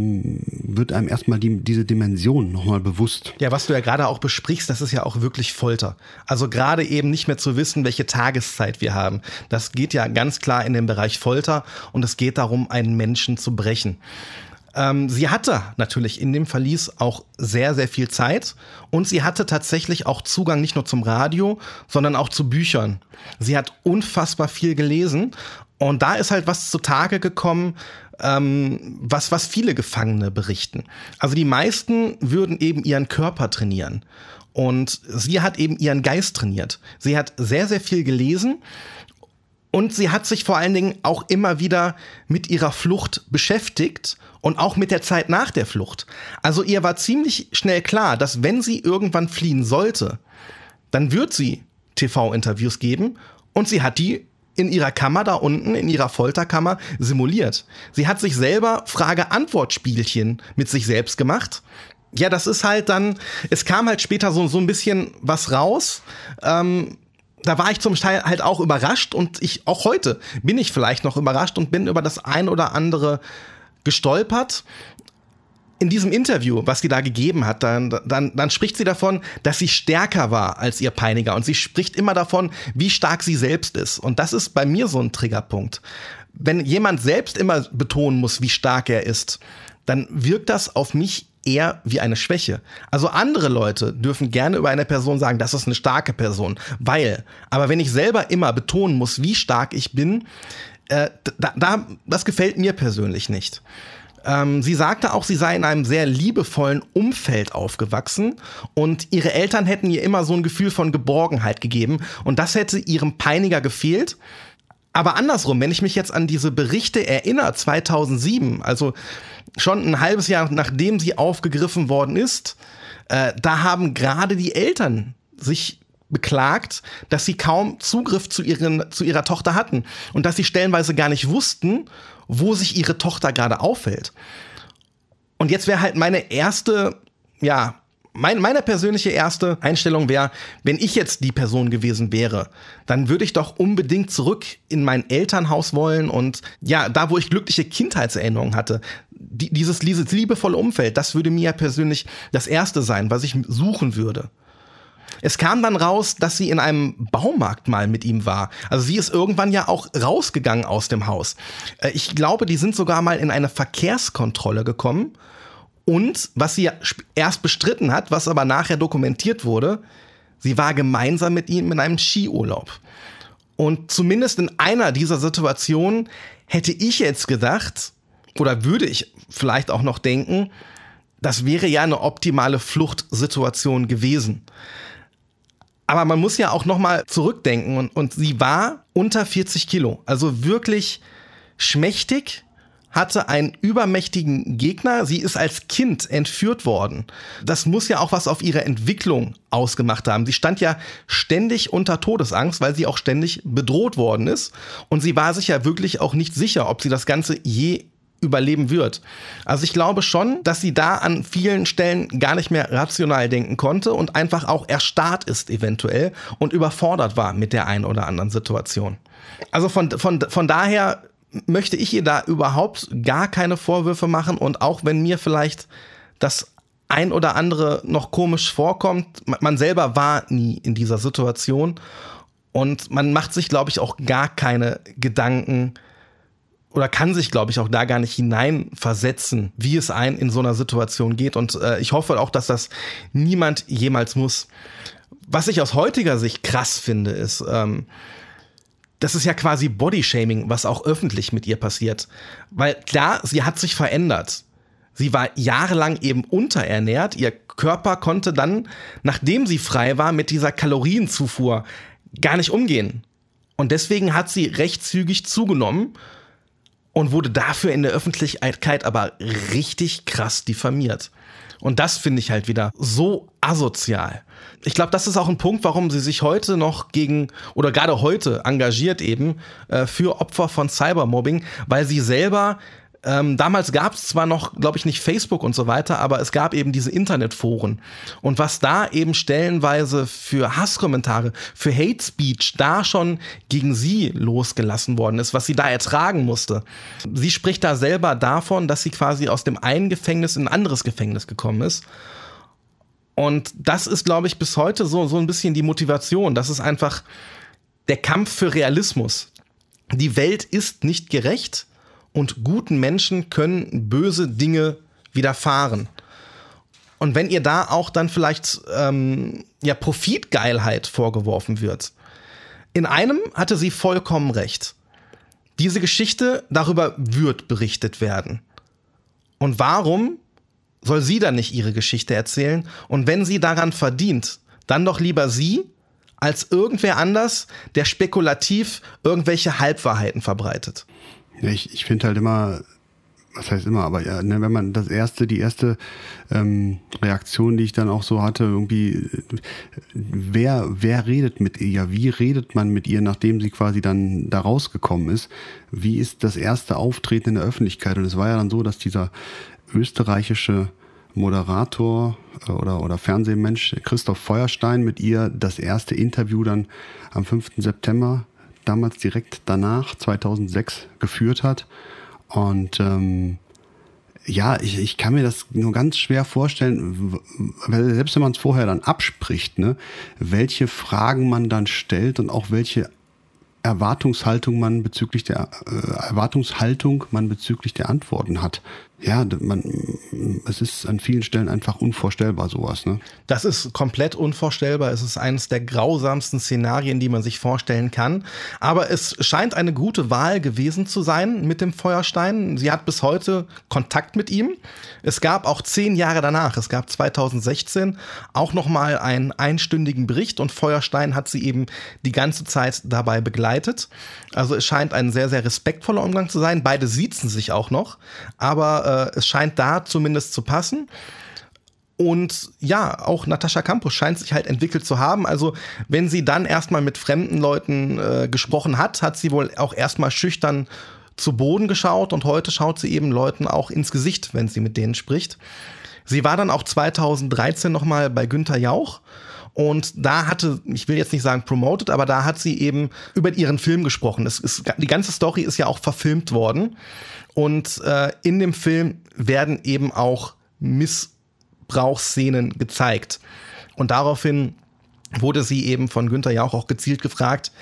Speaker 3: wird einem erstmal die, diese Dimension nochmal bewusst.
Speaker 1: Ja, was du ja gerade auch besprichst, das ist ja auch wirklich Folter. Also gerade eben nicht mehr zu wissen, welche Tageszeit wir haben. Das geht ja ganz klar in den Bereich Folter und es geht darum, einen Menschen zu brechen. Ähm, sie hatte natürlich in dem Verlies auch sehr, sehr viel Zeit und sie hatte tatsächlich auch Zugang nicht nur zum Radio, sondern auch zu Büchern. Sie hat unfassbar viel gelesen und da ist halt was zutage gekommen, ähm, was, was viele Gefangene berichten. Also die meisten würden eben ihren Körper trainieren. Und sie hat eben ihren Geist trainiert. Sie hat sehr, sehr viel gelesen. Und sie hat sich vor allen Dingen auch immer wieder mit ihrer Flucht beschäftigt und auch mit der Zeit nach der Flucht. Also ihr war ziemlich schnell klar, dass wenn sie irgendwann fliehen sollte, dann wird sie TV-Interviews geben und sie hat die in ihrer Kammer da unten, in ihrer Folterkammer, simuliert. Sie hat sich selber Frage-Antwort-Spielchen mit sich selbst gemacht. Ja, das ist halt dann, es kam halt später so, so ein bisschen was raus. Ähm, da war ich zum Teil halt auch überrascht und ich, auch heute bin ich vielleicht noch überrascht und bin über das ein oder andere gestolpert in diesem Interview, was sie da gegeben hat, dann, dann, dann spricht sie davon, dass sie stärker war als ihr Peiniger. Und sie spricht immer davon, wie stark sie selbst ist. Und das ist bei mir so ein Triggerpunkt. Wenn jemand selbst immer betonen muss, wie stark er ist, dann wirkt das auf mich eher wie eine Schwäche. Also andere Leute dürfen gerne über eine Person sagen, das ist eine starke Person, weil. Aber wenn ich selber immer betonen muss, wie stark ich bin, äh, da, da, das gefällt mir persönlich nicht. Ähm, sie sagte auch, sie sei in einem sehr liebevollen Umfeld aufgewachsen und ihre Eltern hätten ihr immer so ein Gefühl von Geborgenheit gegeben und das hätte ihrem Peiniger gefehlt. Aber andersrum, wenn ich mich jetzt an diese Berichte erinnere, 2007, also schon ein halbes Jahr nachdem sie aufgegriffen worden ist, äh, da haben gerade die Eltern sich beklagt, dass sie kaum Zugriff zu, ihren, zu ihrer Tochter hatten und dass sie stellenweise gar nicht wussten, wo sich ihre Tochter gerade aufhält. Und jetzt wäre halt meine erste, ja, mein, meine persönliche erste Einstellung wäre, wenn ich jetzt die Person gewesen wäre, dann würde ich doch unbedingt zurück in mein Elternhaus wollen und ja, da wo ich glückliche Kindheitserinnerungen hatte, die, dieses, dieses liebevolle Umfeld, das würde mir persönlich das erste sein, was ich suchen würde. Es kam dann raus, dass sie in einem Baumarkt mal mit ihm war. Also sie ist irgendwann ja auch rausgegangen aus dem Haus. Äh, ich glaube, die sind sogar mal in eine Verkehrskontrolle gekommen. Und was sie erst bestritten hat, was aber nachher dokumentiert wurde, sie war gemeinsam mit ihm in einem Skiurlaub. Und zumindest in einer dieser Situationen hätte ich jetzt gedacht, oder würde ich vielleicht auch noch denken, das wäre ja eine optimale Fluchtsituation gewesen. Aber man muss ja auch noch mal zurückdenken und, und sie war unter 40 Kilo, also wirklich schmächtig, hatte einen übermächtigen Gegner. Sie ist als Kind entführt worden. Das muss ja auch was auf ihre Entwicklung ausgemacht haben. Sie stand ja ständig unter Todesangst, weil sie auch ständig bedroht worden ist. Und sie war sich ja wirklich auch nicht sicher, ob sie das Ganze je überleben wird. Also ich glaube schon, dass sie da an vielen Stellen gar nicht mehr rational denken konnte und einfach auch erstarrt ist eventuell und überfordert war mit der einen oder anderen Situation. Also von, von, von daher möchte ich ihr da überhaupt gar keine Vorwürfe machen und auch wenn mir vielleicht das ein oder andere noch komisch vorkommt, man selber war nie in dieser Situation und man macht sich, glaube ich, auch gar keine Gedanken, oder kann sich, glaube ich, auch da gar nicht hineinversetzen, wie es einem in so einer Situation geht. Und äh, ich hoffe auch, dass das niemand jemals muss. Was ich aus heutiger Sicht krass finde, ist, ähm, das ist ja quasi Bodyshaming, was auch öffentlich mit ihr passiert. Weil klar, sie hat sich verändert. Sie war jahrelang eben unterernährt. Ihr Körper konnte dann, nachdem sie frei war, mit dieser Kalorienzufuhr gar nicht umgehen. Und deswegen hat sie recht zügig zugenommen und wurde dafür in der Öffentlichkeit aber richtig krass diffamiert. Und das finde ich halt wieder so asozial. Ich glaube, das ist auch ein Punkt, warum sie sich heute noch gegen oder gerade heute engagiert eben äh, für Opfer von Cybermobbing, weil sie selber ähm, damals gab es zwar noch, glaube ich, nicht Facebook und so weiter, aber es gab eben diese Internetforen. Und was da eben stellenweise für Hasskommentare, für Hate Speech da schon gegen sie losgelassen worden ist, was sie da ertragen musste. Sie spricht da selber davon, dass sie quasi aus dem einen Gefängnis in ein anderes Gefängnis gekommen ist. Und das ist, glaube ich, bis heute so, so ein bisschen die Motivation. Das ist einfach der Kampf für Realismus. Die Welt ist nicht gerecht und guten Menschen können böse Dinge widerfahren. Und wenn ihr da auch dann vielleicht ähm, ja Profitgeilheit vorgeworfen wird, in einem hatte sie vollkommen recht. Diese Geschichte darüber wird berichtet werden. Und warum soll sie dann nicht ihre Geschichte erzählen? Und wenn sie daran verdient, dann doch lieber sie als irgendwer anders, der spekulativ irgendwelche Halbwahrheiten verbreitet.
Speaker 3: Ja, ich ich finde halt immer, was heißt immer, aber ja, ne, wenn man das erste, die erste ähm, Reaktion, die ich dann auch so hatte, irgendwie, wer, wer redet mit ihr? Wie redet man mit ihr, nachdem sie quasi dann da rausgekommen ist? Wie ist das erste Auftreten in der Öffentlichkeit? Und es war ja dann so, dass dieser österreichische Moderator äh, oder, oder Fernsehmensch Christoph Feuerstein mit ihr das erste Interview dann am 5. September damals direkt danach, 2006, geführt hat. Und ähm, ja, ich, ich kann mir das nur ganz schwer vorstellen, weil selbst wenn man es vorher dann abspricht, ne, welche Fragen man dann stellt und auch welche Erwartungshaltung man bezüglich der äh, Erwartungshaltung man bezüglich der Antworten hat ja, man, es ist an vielen Stellen einfach unvorstellbar sowas. Ne?
Speaker 1: Das ist komplett unvorstellbar. Es ist eines der grausamsten Szenarien, die man sich vorstellen kann. Aber es scheint eine gute Wahl gewesen zu sein mit dem Feuerstein. Sie hat bis heute Kontakt mit ihm. Es gab auch zehn Jahre danach, es gab 2016 auch noch mal einen einstündigen Bericht und Feuerstein hat sie eben die ganze Zeit dabei begleitet. Also es scheint ein sehr, sehr respektvoller Umgang zu sein. Beide siezen sich auch noch, aber äh, es scheint da zumindest zu passen. Und ja, auch Natascha Campus scheint sich halt entwickelt zu haben. Also, wenn sie dann erstmal mit fremden Leuten äh, gesprochen hat, hat sie wohl auch erstmal schüchtern zu Boden geschaut und heute schaut sie eben Leuten auch ins Gesicht, wenn sie mit denen spricht. Sie war dann auch 2013 nochmal bei Günther Jauch und da hatte, ich will jetzt nicht sagen promoted, aber da hat sie eben über ihren Film gesprochen. Es ist, die ganze Story ist ja auch verfilmt worden. Und äh, in dem Film werden eben auch Missbrauchsszenen gezeigt. Und daraufhin wurde sie eben von Günther Jauch auch gezielt gefragt,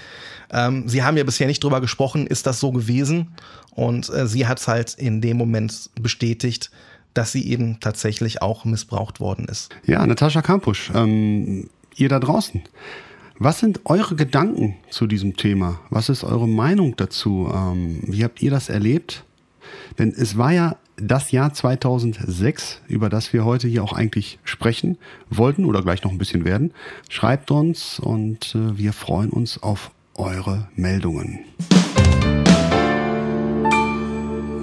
Speaker 1: ähm, sie haben ja bisher nicht drüber gesprochen, ist das so gewesen? Und äh, sie hat es halt in dem Moment bestätigt, dass sie eben tatsächlich auch missbraucht worden ist.
Speaker 3: Ja, Natascha Kampusch, ähm, ihr da draußen. Was sind eure Gedanken zu diesem Thema? Was ist eure Meinung dazu? Ähm, wie habt ihr das erlebt? Denn es war ja das Jahr 2006, über das wir heute hier auch eigentlich sprechen wollten oder gleich noch ein bisschen werden. Schreibt uns und äh, wir freuen uns auf eure Meldungen.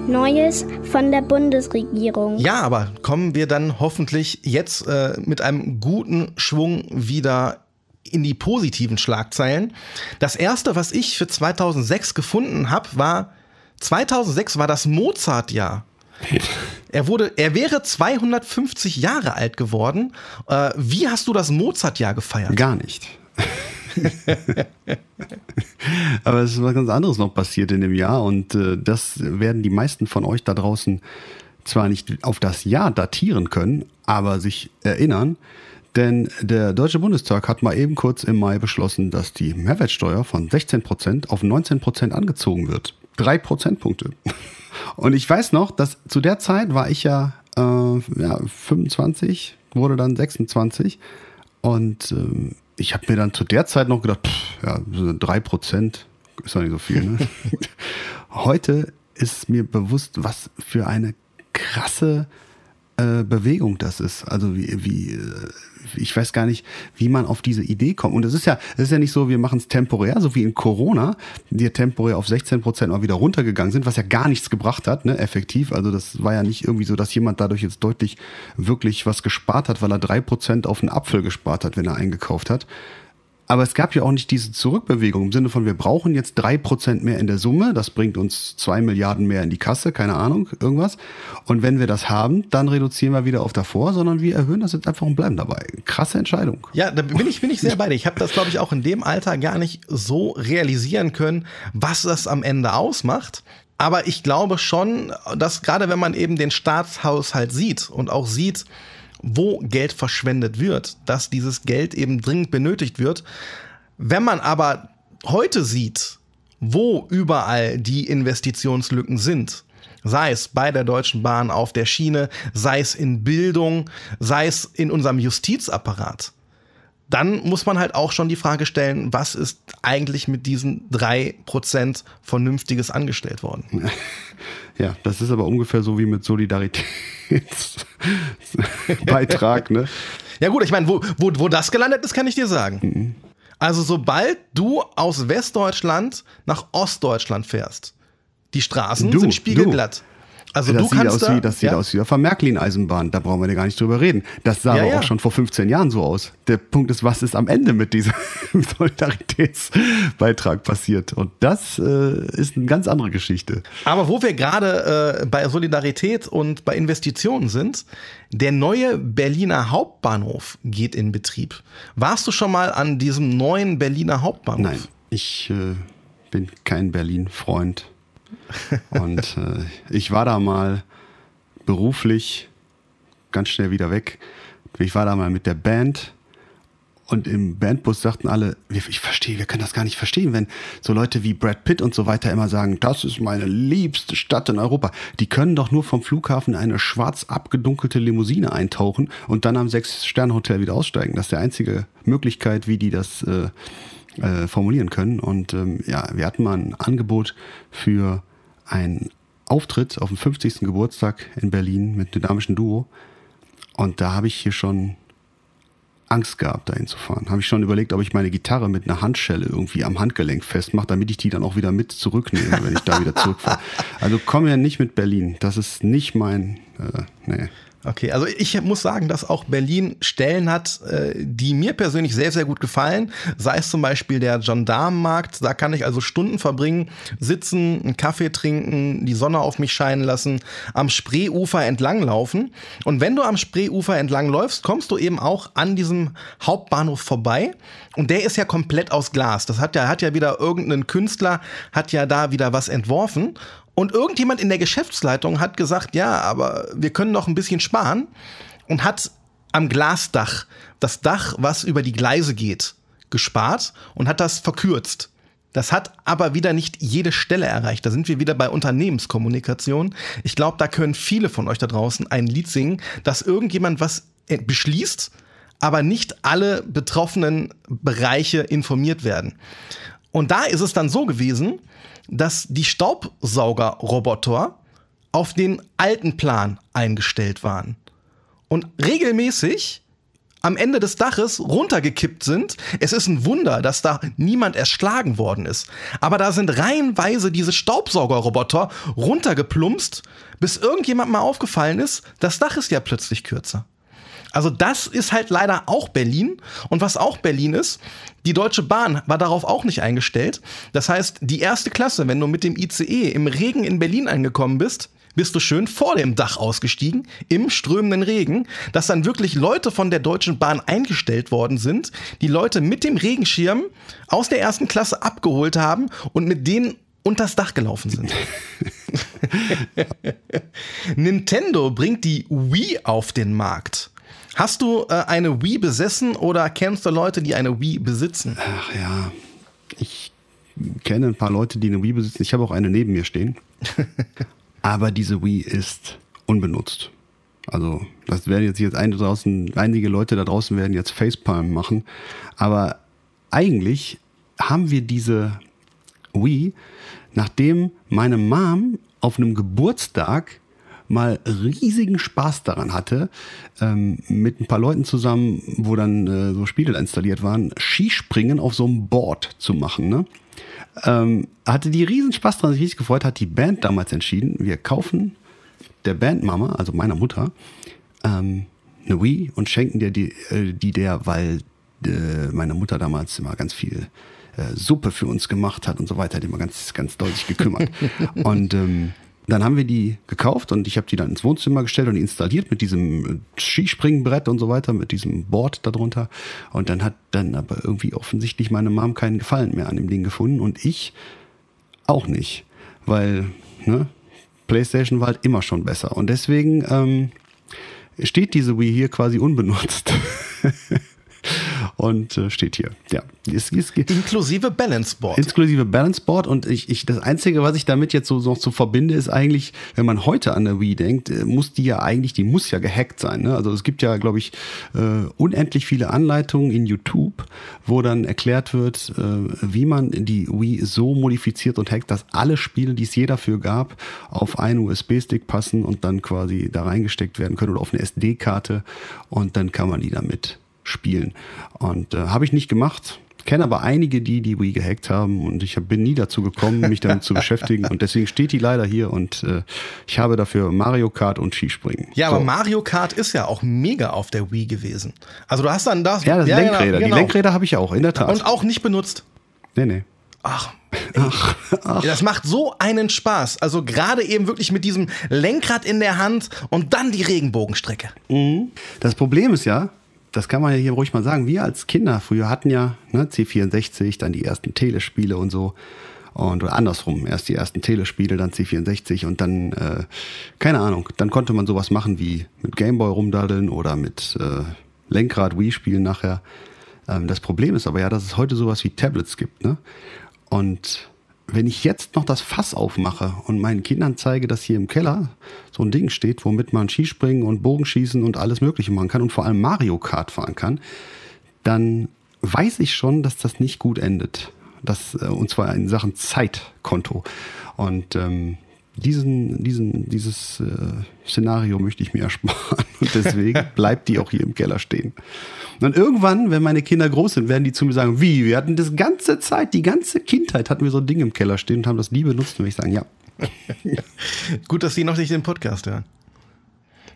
Speaker 2: Neues von der Bundesregierung.
Speaker 1: Ja, aber kommen wir dann hoffentlich jetzt äh, mit einem guten Schwung wieder in die positiven Schlagzeilen. Das erste, was ich für 2006 gefunden habe, war 2006 war das Mozart-Jahr. Er wurde, er wäre 250 Jahre alt geworden. Äh, wie hast du das Mozart-Jahr gefeiert?
Speaker 3: Gar nicht. Aber es ist was ganz anderes noch passiert in dem Jahr und äh, das werden die meisten von euch da draußen zwar nicht auf das Jahr datieren können, aber sich erinnern. Denn der Deutsche Bundestag hat mal eben kurz im Mai beschlossen, dass die Mehrwertsteuer von 16% auf 19% angezogen wird. Drei Prozentpunkte. Und ich weiß noch, dass zu der Zeit war ich ja, äh, ja 25, wurde dann 26. Und ähm, ich habe mir dann zu der Zeit noch gedacht, pff, ja, drei Prozent ist doch nicht so viel. Ne? Heute ist mir bewusst, was für eine krasse äh, Bewegung das ist. Also wie, wie, äh, ich weiß gar nicht, wie man auf diese Idee kommt. Und es ist ja, es ist ja nicht so, wir machen es temporär, so wie in Corona, die temporär auf 16 Prozent mal wieder runtergegangen sind, was ja gar nichts gebracht hat, ne, effektiv. Also das war ja nicht irgendwie so, dass jemand dadurch jetzt deutlich wirklich was gespart hat, weil er drei Prozent auf einen Apfel gespart hat, wenn er eingekauft hat. Aber es gab ja auch nicht diese Zurückbewegung im Sinne von, wir brauchen jetzt drei Prozent mehr in der Summe. Das bringt uns zwei Milliarden mehr in die Kasse, keine Ahnung, irgendwas. Und wenn wir das haben, dann reduzieren wir wieder auf davor, sondern wir erhöhen das jetzt einfach und bleiben dabei. Krasse Entscheidung.
Speaker 1: Ja, da bin ich, bin ich sehr bei dir. Ich habe das, glaube ich, auch in dem Alter gar nicht so realisieren können, was das am Ende ausmacht. Aber ich glaube schon, dass gerade wenn man eben den Staatshaushalt sieht und auch sieht, wo Geld verschwendet wird, dass dieses Geld eben dringend benötigt wird. Wenn man aber heute sieht, wo überall die Investitionslücken sind, sei es bei der Deutschen Bahn auf der Schiene, sei es in Bildung, sei es in unserem Justizapparat, dann muss man halt auch schon die Frage stellen, was ist eigentlich mit diesen drei Prozent Vernünftiges angestellt worden?
Speaker 3: Ja, das ist aber ungefähr so wie mit Solidaritätsbeitrag, ne?
Speaker 1: Ja gut, ich meine, wo, wo, wo das gelandet ist, kann ich dir sagen. Mhm. Also sobald du aus Westdeutschland nach Ostdeutschland fährst, die Straßen du, sind spiegelglatt. Du.
Speaker 3: Also das du kannst aus da, wie, das sieht ja? aus wie auf Märklin-Eisenbahn. Da brauchen wir ja gar nicht drüber reden. Das sah ja, aber auch schon vor 15 Jahren so aus. Der Punkt ist, was ist am Ende mit diesem Solidaritätsbeitrag passiert? Und das äh, ist eine ganz andere Geschichte.
Speaker 1: Aber wo wir gerade äh, bei Solidarität und bei Investitionen sind, der neue Berliner Hauptbahnhof geht in Betrieb. Warst du schon mal an diesem neuen Berliner Hauptbahnhof?
Speaker 3: Nein, ich äh, bin kein Berlin-Freund. Und äh, ich war da mal beruflich ganz schnell wieder weg. Ich war da mal mit der Band und im Bandbus sagten alle, ich verstehe, wir können das gar nicht verstehen, wenn so Leute wie Brad Pitt und so weiter immer sagen, das ist meine liebste Stadt in Europa. Die können doch nur vom Flughafen in eine schwarz abgedunkelte Limousine eintauchen und dann am Sechs-Sterne-Hotel wieder aussteigen. Das ist die einzige Möglichkeit, wie die das äh, äh, formulieren können. Und ähm, ja, wir hatten mal ein Angebot für einen Auftritt auf dem 50. Geburtstag in Berlin mit dynamischen Duo. Und da habe ich hier schon Angst gehabt, dahin zu fahren. Habe ich schon überlegt, ob ich meine Gitarre mit einer Handschelle irgendwie am Handgelenk festmache, damit ich die dann auch wieder mit zurücknehme, wenn ich da wieder zurückfahre. Also komm ja nicht mit Berlin. Das ist nicht mein, äh, nee.
Speaker 1: Okay, also ich muss sagen, dass auch Berlin Stellen hat, äh, die mir persönlich sehr, sehr gut gefallen. Sei es zum Beispiel der Gendarmenmarkt, da kann ich also Stunden verbringen, sitzen, einen Kaffee trinken, die Sonne auf mich scheinen lassen, am Spreeufer entlanglaufen. Und wenn du am Spreeufer entlang läufst, kommst du eben auch an diesem Hauptbahnhof vorbei. Und der ist ja komplett aus Glas. Das hat ja, hat ja wieder irgendein Künstler, hat ja da wieder was entworfen. Und irgendjemand in der Geschäftsleitung hat gesagt, ja, aber wir können noch ein bisschen sparen und hat am Glasdach, das Dach, was über die Gleise geht, gespart und hat das verkürzt. Das hat aber wieder nicht jede Stelle erreicht. Da sind wir wieder bei Unternehmenskommunikation. Ich glaube, da können viele von euch da draußen ein Lied singen, dass irgendjemand was beschließt, aber nicht alle betroffenen Bereiche informiert werden. Und da ist es dann so gewesen, dass die Staubsaugerroboter auf den alten Plan eingestellt waren und regelmäßig am Ende des Daches runtergekippt sind. Es ist ein Wunder, dass da niemand erschlagen worden ist. Aber da sind reihenweise diese Staubsaugerroboter runtergeplumpst, bis irgendjemand mal aufgefallen ist, das Dach ist ja plötzlich kürzer. Also das ist halt leider auch Berlin. Und was auch Berlin ist, die Deutsche Bahn war darauf auch nicht eingestellt. Das heißt, die erste Klasse, wenn du mit dem ICE im Regen in Berlin angekommen bist, bist du schön vor dem Dach ausgestiegen, im strömenden Regen, dass dann wirklich Leute von der Deutschen Bahn eingestellt worden sind, die Leute mit dem Regenschirm aus der ersten Klasse abgeholt haben und mit denen unters Dach gelaufen sind. Nintendo bringt die Wii auf den Markt. Hast du äh, eine Wii besessen oder kennst du Leute, die eine Wii besitzen?
Speaker 3: Ach ja, ich kenne ein paar Leute, die eine Wii besitzen. Ich habe auch eine neben mir stehen. Aber diese Wii ist unbenutzt. Also, das werden jetzt, jetzt einige, draußen, einige Leute da draußen werden jetzt Facepalm machen. Aber eigentlich haben wir diese Wii, nachdem meine Mom auf einem Geburtstag mal riesigen Spaß daran hatte, ähm, mit ein paar Leuten zusammen, wo dann äh, so Spiele installiert waren, Skispringen auf so einem Board zu machen. Ne? Ähm, hatte die riesen Spaß daran, sich riesig gefreut, hat die Band damals entschieden, wir kaufen der Bandmama, also meiner Mutter, ähm, eine Wii und schenken dir die, äh, die der, weil äh, meine Mutter damals immer ganz viel äh, Suppe für uns gemacht hat und so weiter, hat immer ganz, ganz deutlich gekümmert. und ähm, dann haben wir die gekauft und ich habe die dann ins Wohnzimmer gestellt und installiert mit diesem äh, Skispringbrett und so weiter, mit diesem Board darunter. Und dann hat dann aber irgendwie offensichtlich meine Mom keinen Gefallen mehr an dem Ding gefunden und ich auch nicht, weil ne, PlayStation war halt immer schon besser. Und deswegen ähm, steht diese Wii hier quasi unbenutzt. und äh, steht hier. Ja,
Speaker 1: es, es, inklusive Balance Board.
Speaker 3: Inklusive Balance Board und ich, ich, das Einzige, was ich damit jetzt so noch so verbinde, ist eigentlich, wenn man heute an der Wii denkt, äh, muss die ja eigentlich, die muss ja gehackt sein. Ne? Also es gibt ja, glaube ich, äh, unendlich viele Anleitungen in YouTube, wo dann erklärt wird, äh, wie man die Wii so modifiziert und hackt, dass alle Spiele, die es je dafür gab, auf einen USB-Stick passen und dann quasi da reingesteckt werden können oder auf eine SD-Karte und dann kann man die damit spielen. Und äh, habe ich nicht gemacht. Kenne aber einige, die die Wii gehackt haben und ich bin nie dazu gekommen, mich damit zu beschäftigen und deswegen steht die leider hier und äh, ich habe dafür Mario Kart und Skispringen.
Speaker 1: Ja, so. aber Mario Kart ist ja auch mega auf der Wii gewesen. Also du hast dann das.
Speaker 3: Ja, das ja, Lenkräder. Genau. Die Lenkräder habe ich auch, in der Tat.
Speaker 1: Und auch nicht benutzt.
Speaker 3: Nee, nee.
Speaker 1: Ach, ach, ach. Das macht so einen Spaß. Also gerade eben wirklich mit diesem Lenkrad in der Hand und dann die Regenbogenstrecke.
Speaker 3: Mhm. Das Problem ist ja, das kann man ja hier ruhig mal sagen. Wir als Kinder früher hatten ja ne, C64, dann die ersten Telespiele und so. Und oder andersrum, erst die ersten Telespiele, dann C64 und dann, äh, keine Ahnung, dann konnte man sowas machen wie mit Gameboy rumdaddeln oder mit äh, Lenkrad Wii spielen nachher. Ähm, das Problem ist aber ja, dass es heute sowas wie Tablets gibt. Ne? Und wenn ich jetzt noch das Fass aufmache und meinen Kindern zeige, dass hier im Keller so ein Ding steht, womit man Skispringen und Bogenschießen und alles Mögliche machen kann und vor allem Mario Kart fahren kann, dann weiß ich schon, dass das nicht gut endet. Das, äh, und zwar in Sachen Zeitkonto. Und ähm, diesen, diesen, dieses äh, Szenario möchte ich mir ersparen. Und deswegen bleibt die auch hier im Keller stehen. Und irgendwann, wenn meine Kinder groß sind, werden die zu mir sagen, wie, wir hatten das ganze Zeit, die ganze Kindheit hatten wir so ein Ding im Keller stehen und haben das nie benutzt. Und ich sagen, ja.
Speaker 1: Gut, dass Sie noch nicht den Podcast hören.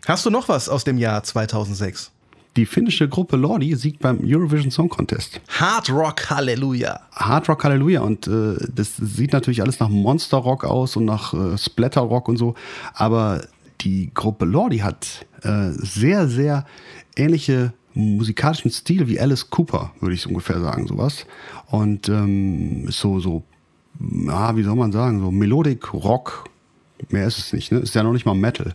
Speaker 1: Hast du noch was aus dem Jahr 2006?
Speaker 3: Die finnische Gruppe Lordi siegt beim Eurovision Song Contest.
Speaker 1: Hard Rock Halleluja.
Speaker 3: Hard Rock Halleluja. Und äh, das sieht natürlich alles nach Monster Rock aus und nach äh, Splatter Rock und so. Aber die Gruppe Lordi hat äh, sehr, sehr ähnliche musikalischen Stil wie Alice Cooper, würde ich ungefähr sagen, sowas. Und ähm, so, so, ja, wie soll man sagen, so Melodic Rock, mehr ist es nicht, ne? Ist ja noch nicht mal Metal.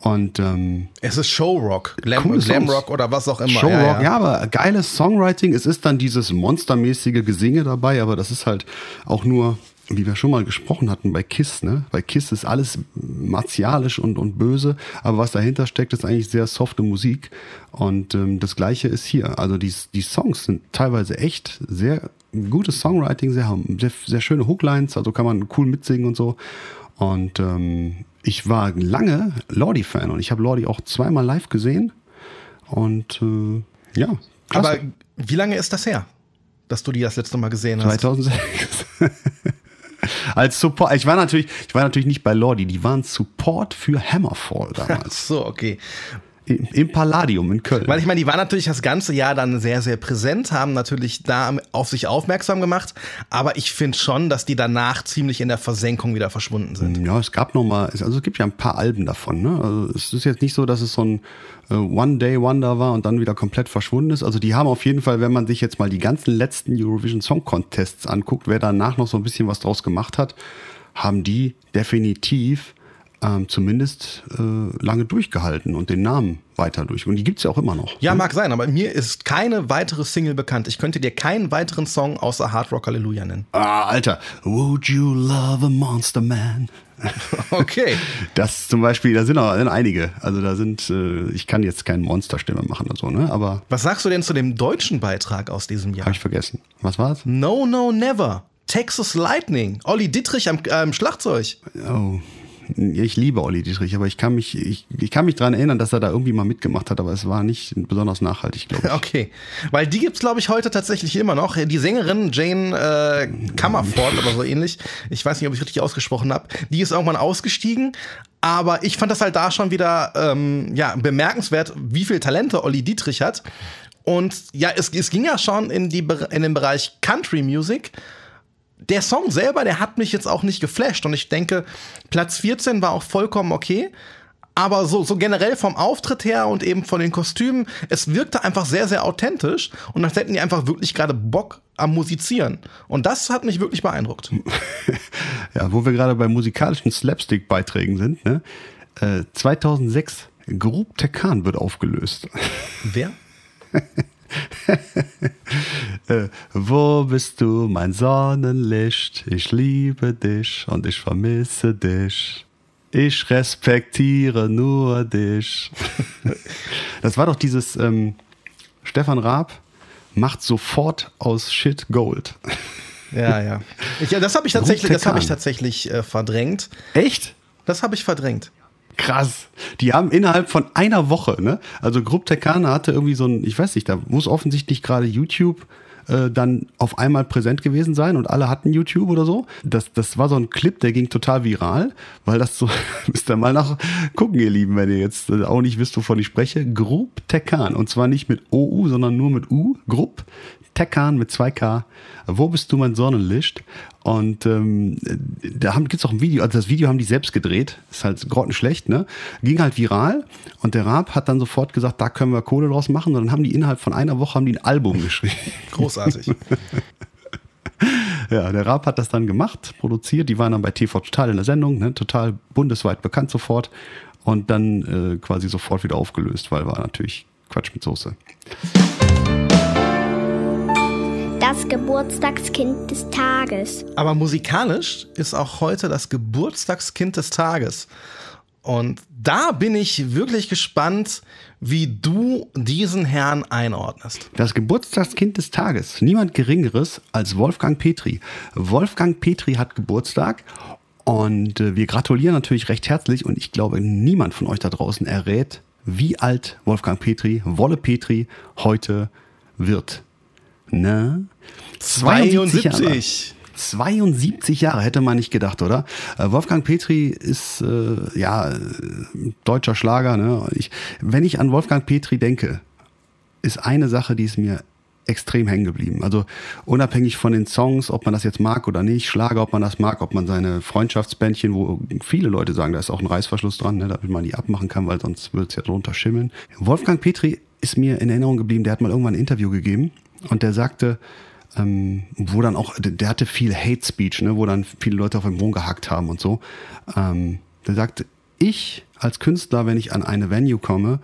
Speaker 3: Und ähm,
Speaker 1: es ist Showrock, Glam, Glamrock oder was auch immer.
Speaker 3: Showrock, ja, ja. ja, aber geiles Songwriting. Es ist dann dieses monstermäßige Gesinge dabei, aber das ist halt auch nur wie wir schon mal gesprochen hatten bei Kiss, ne? Bei Kiss ist alles martialisch und, und böse, aber was dahinter steckt, ist eigentlich sehr softe Musik. Und ähm, das gleiche ist hier. Also die, die Songs sind teilweise echt sehr gutes Songwriting, sehr, sehr, sehr schöne Hooklines, also kann man cool mitsingen und so. Und ähm, ich war lange Lordi-Fan und ich habe Lordi auch zweimal live gesehen. Und äh, ja.
Speaker 1: Klasse. Aber wie lange ist das her, dass du die das letzte Mal gesehen
Speaker 3: hast? 2006. Als Support. Ich war natürlich, ich war natürlich nicht bei Lordi, die waren Support für Hammerfall damals. Ach
Speaker 1: so, okay.
Speaker 3: Im Palladium in Köln.
Speaker 1: Weil ich meine, die waren natürlich das ganze Jahr dann sehr, sehr präsent, haben natürlich da auf sich aufmerksam gemacht, aber ich finde schon, dass die danach ziemlich in der Versenkung wieder verschwunden sind.
Speaker 3: Ja, es gab noch mal, also es gibt ja ein paar Alben davon. Ne? Also es ist jetzt nicht so, dass es so ein äh, One-Day-Wonder war und dann wieder komplett verschwunden ist. Also die haben auf jeden Fall, wenn man sich jetzt mal die ganzen letzten Eurovision Song Contests anguckt, wer danach noch so ein bisschen was draus gemacht hat, haben die definitiv ähm, zumindest äh, lange durchgehalten und den Namen weiter durch. Und die gibt's ja auch immer noch.
Speaker 1: Ja,
Speaker 3: ne?
Speaker 1: mag sein, aber mir ist keine weitere Single bekannt. Ich könnte dir keinen weiteren Song außer Hard Rock Hallelujah nennen.
Speaker 3: Ah, Alter. Would you love a monster man?
Speaker 1: Okay.
Speaker 3: Das zum Beispiel, da sind auch sind einige. Also da sind, äh, ich kann jetzt keine Monsterstimme machen oder so, ne? Aber
Speaker 1: Was sagst du denn zu dem deutschen Beitrag aus diesem Jahr?
Speaker 3: habe ich vergessen. Was war's?
Speaker 1: No, no, never. Texas Lightning. Olli Dittrich am ähm, Schlagzeug.
Speaker 3: Oh. Ich liebe Olli Dietrich, aber ich kann mich, ich, ich kann mich daran erinnern, dass er da irgendwie mal mitgemacht hat, aber es war nicht besonders nachhaltig, glaube ich.
Speaker 1: Okay. Weil die gibt's glaube ich, heute tatsächlich immer noch. Die Sängerin Jane äh, Comerford oder so ähnlich. Ich weiß nicht, ob ich richtig ausgesprochen habe. Die ist irgendwann ausgestiegen. Aber ich fand das halt da schon wieder ähm, ja, bemerkenswert, wie viel Talente Olli Dietrich hat. Und ja, es, es ging ja schon in, die, in den Bereich Country Music. Der Song selber, der hat mich jetzt auch nicht geflasht. Und ich denke, Platz 14 war auch vollkommen okay. Aber so, so generell vom Auftritt her und eben von den Kostümen, es wirkte einfach sehr, sehr authentisch. Und als hätten die einfach wirklich gerade Bock am Musizieren. Und das hat mich wirklich beeindruckt.
Speaker 3: Ja, wo wir gerade bei musikalischen Slapstick-Beiträgen sind, ne? Äh, 2006, Grub Tekan wird aufgelöst.
Speaker 1: Wer?
Speaker 3: Äh, wo bist du, mein Sonnenlicht? Ich liebe dich und ich vermisse dich. Ich respektiere nur dich. Das war doch dieses ähm, Stefan Raab macht sofort aus Shit Gold.
Speaker 1: Ja, ja. Ich, das habe ich tatsächlich, das habe ich tatsächlich äh, verdrängt.
Speaker 3: Echt?
Speaker 1: Das habe ich verdrängt.
Speaker 3: Krass. Die haben innerhalb von einer Woche, ne? Also Grupp Tekana hatte irgendwie so ein, ich weiß nicht, da muss offensichtlich gerade YouTube äh, dann auf einmal präsent gewesen sein und alle hatten YouTube oder so. Das, das war so ein Clip, der ging total viral, weil das so, müsst ihr mal nach gucken, ihr Lieben, wenn ihr jetzt auch nicht wisst, wovon ich spreche. Grupp Tekan. Und zwar nicht mit OU, sondern nur mit U. Grupp Tekan mit 2K. Wo bist du mein Sonnenlicht? Und ähm, da haben, gibt's auch ein Video, also das Video haben die selbst gedreht, ist halt grottenschlecht, ne? Ging halt viral und der Raab hat dann sofort gesagt, da können wir Kohle draus machen. Und dann haben die innerhalb von einer Woche haben die ein Album geschrieben.
Speaker 1: Großartig.
Speaker 3: Ja, der Raab hat das dann gemacht, produziert. Die waren dann bei TV Total in der Sendung, ne? total bundesweit bekannt sofort. Und dann äh, quasi sofort wieder aufgelöst, weil war natürlich Quatsch mit Soße.
Speaker 2: Das Geburtstagskind des Tages.
Speaker 1: Aber musikalisch ist auch heute das Geburtstagskind des Tages. Und da bin ich wirklich gespannt, wie du diesen Herrn einordnest.
Speaker 3: Das Geburtstagskind des Tages. Niemand Geringeres als Wolfgang Petri. Wolfgang Petri hat Geburtstag und äh, wir gratulieren natürlich recht herzlich und ich glaube, niemand von euch da draußen errät, wie alt Wolfgang Petri, Wolle Petri, heute wird. Ne? 72 Jahre.
Speaker 1: 72.
Speaker 3: 72 Jahre hätte man nicht gedacht, oder? Äh, Wolfgang Petri ist äh, ja deutscher Schlager. Ne? Ich, wenn ich an Wolfgang Petri denke, ist eine Sache, die ist mir extrem hängen geblieben. Also unabhängig von den Songs, ob man das jetzt mag oder nicht, Schlager, ob man das mag, ob man seine Freundschaftsbändchen, wo viele Leute sagen, da ist auch ein Reißverschluss dran, ne, damit man die abmachen kann, weil sonst wird es ja drunter schimmeln. Wolfgang Petri ist mir in Erinnerung geblieben, der hat mal irgendwann ein Interview gegeben und der sagte, ähm, wo dann auch, der hatte viel Hate Speech, ne, wo dann viele Leute auf ihm rumgehackt haben und so. Ähm, der sagte, ich als Künstler, wenn ich an eine Venue komme,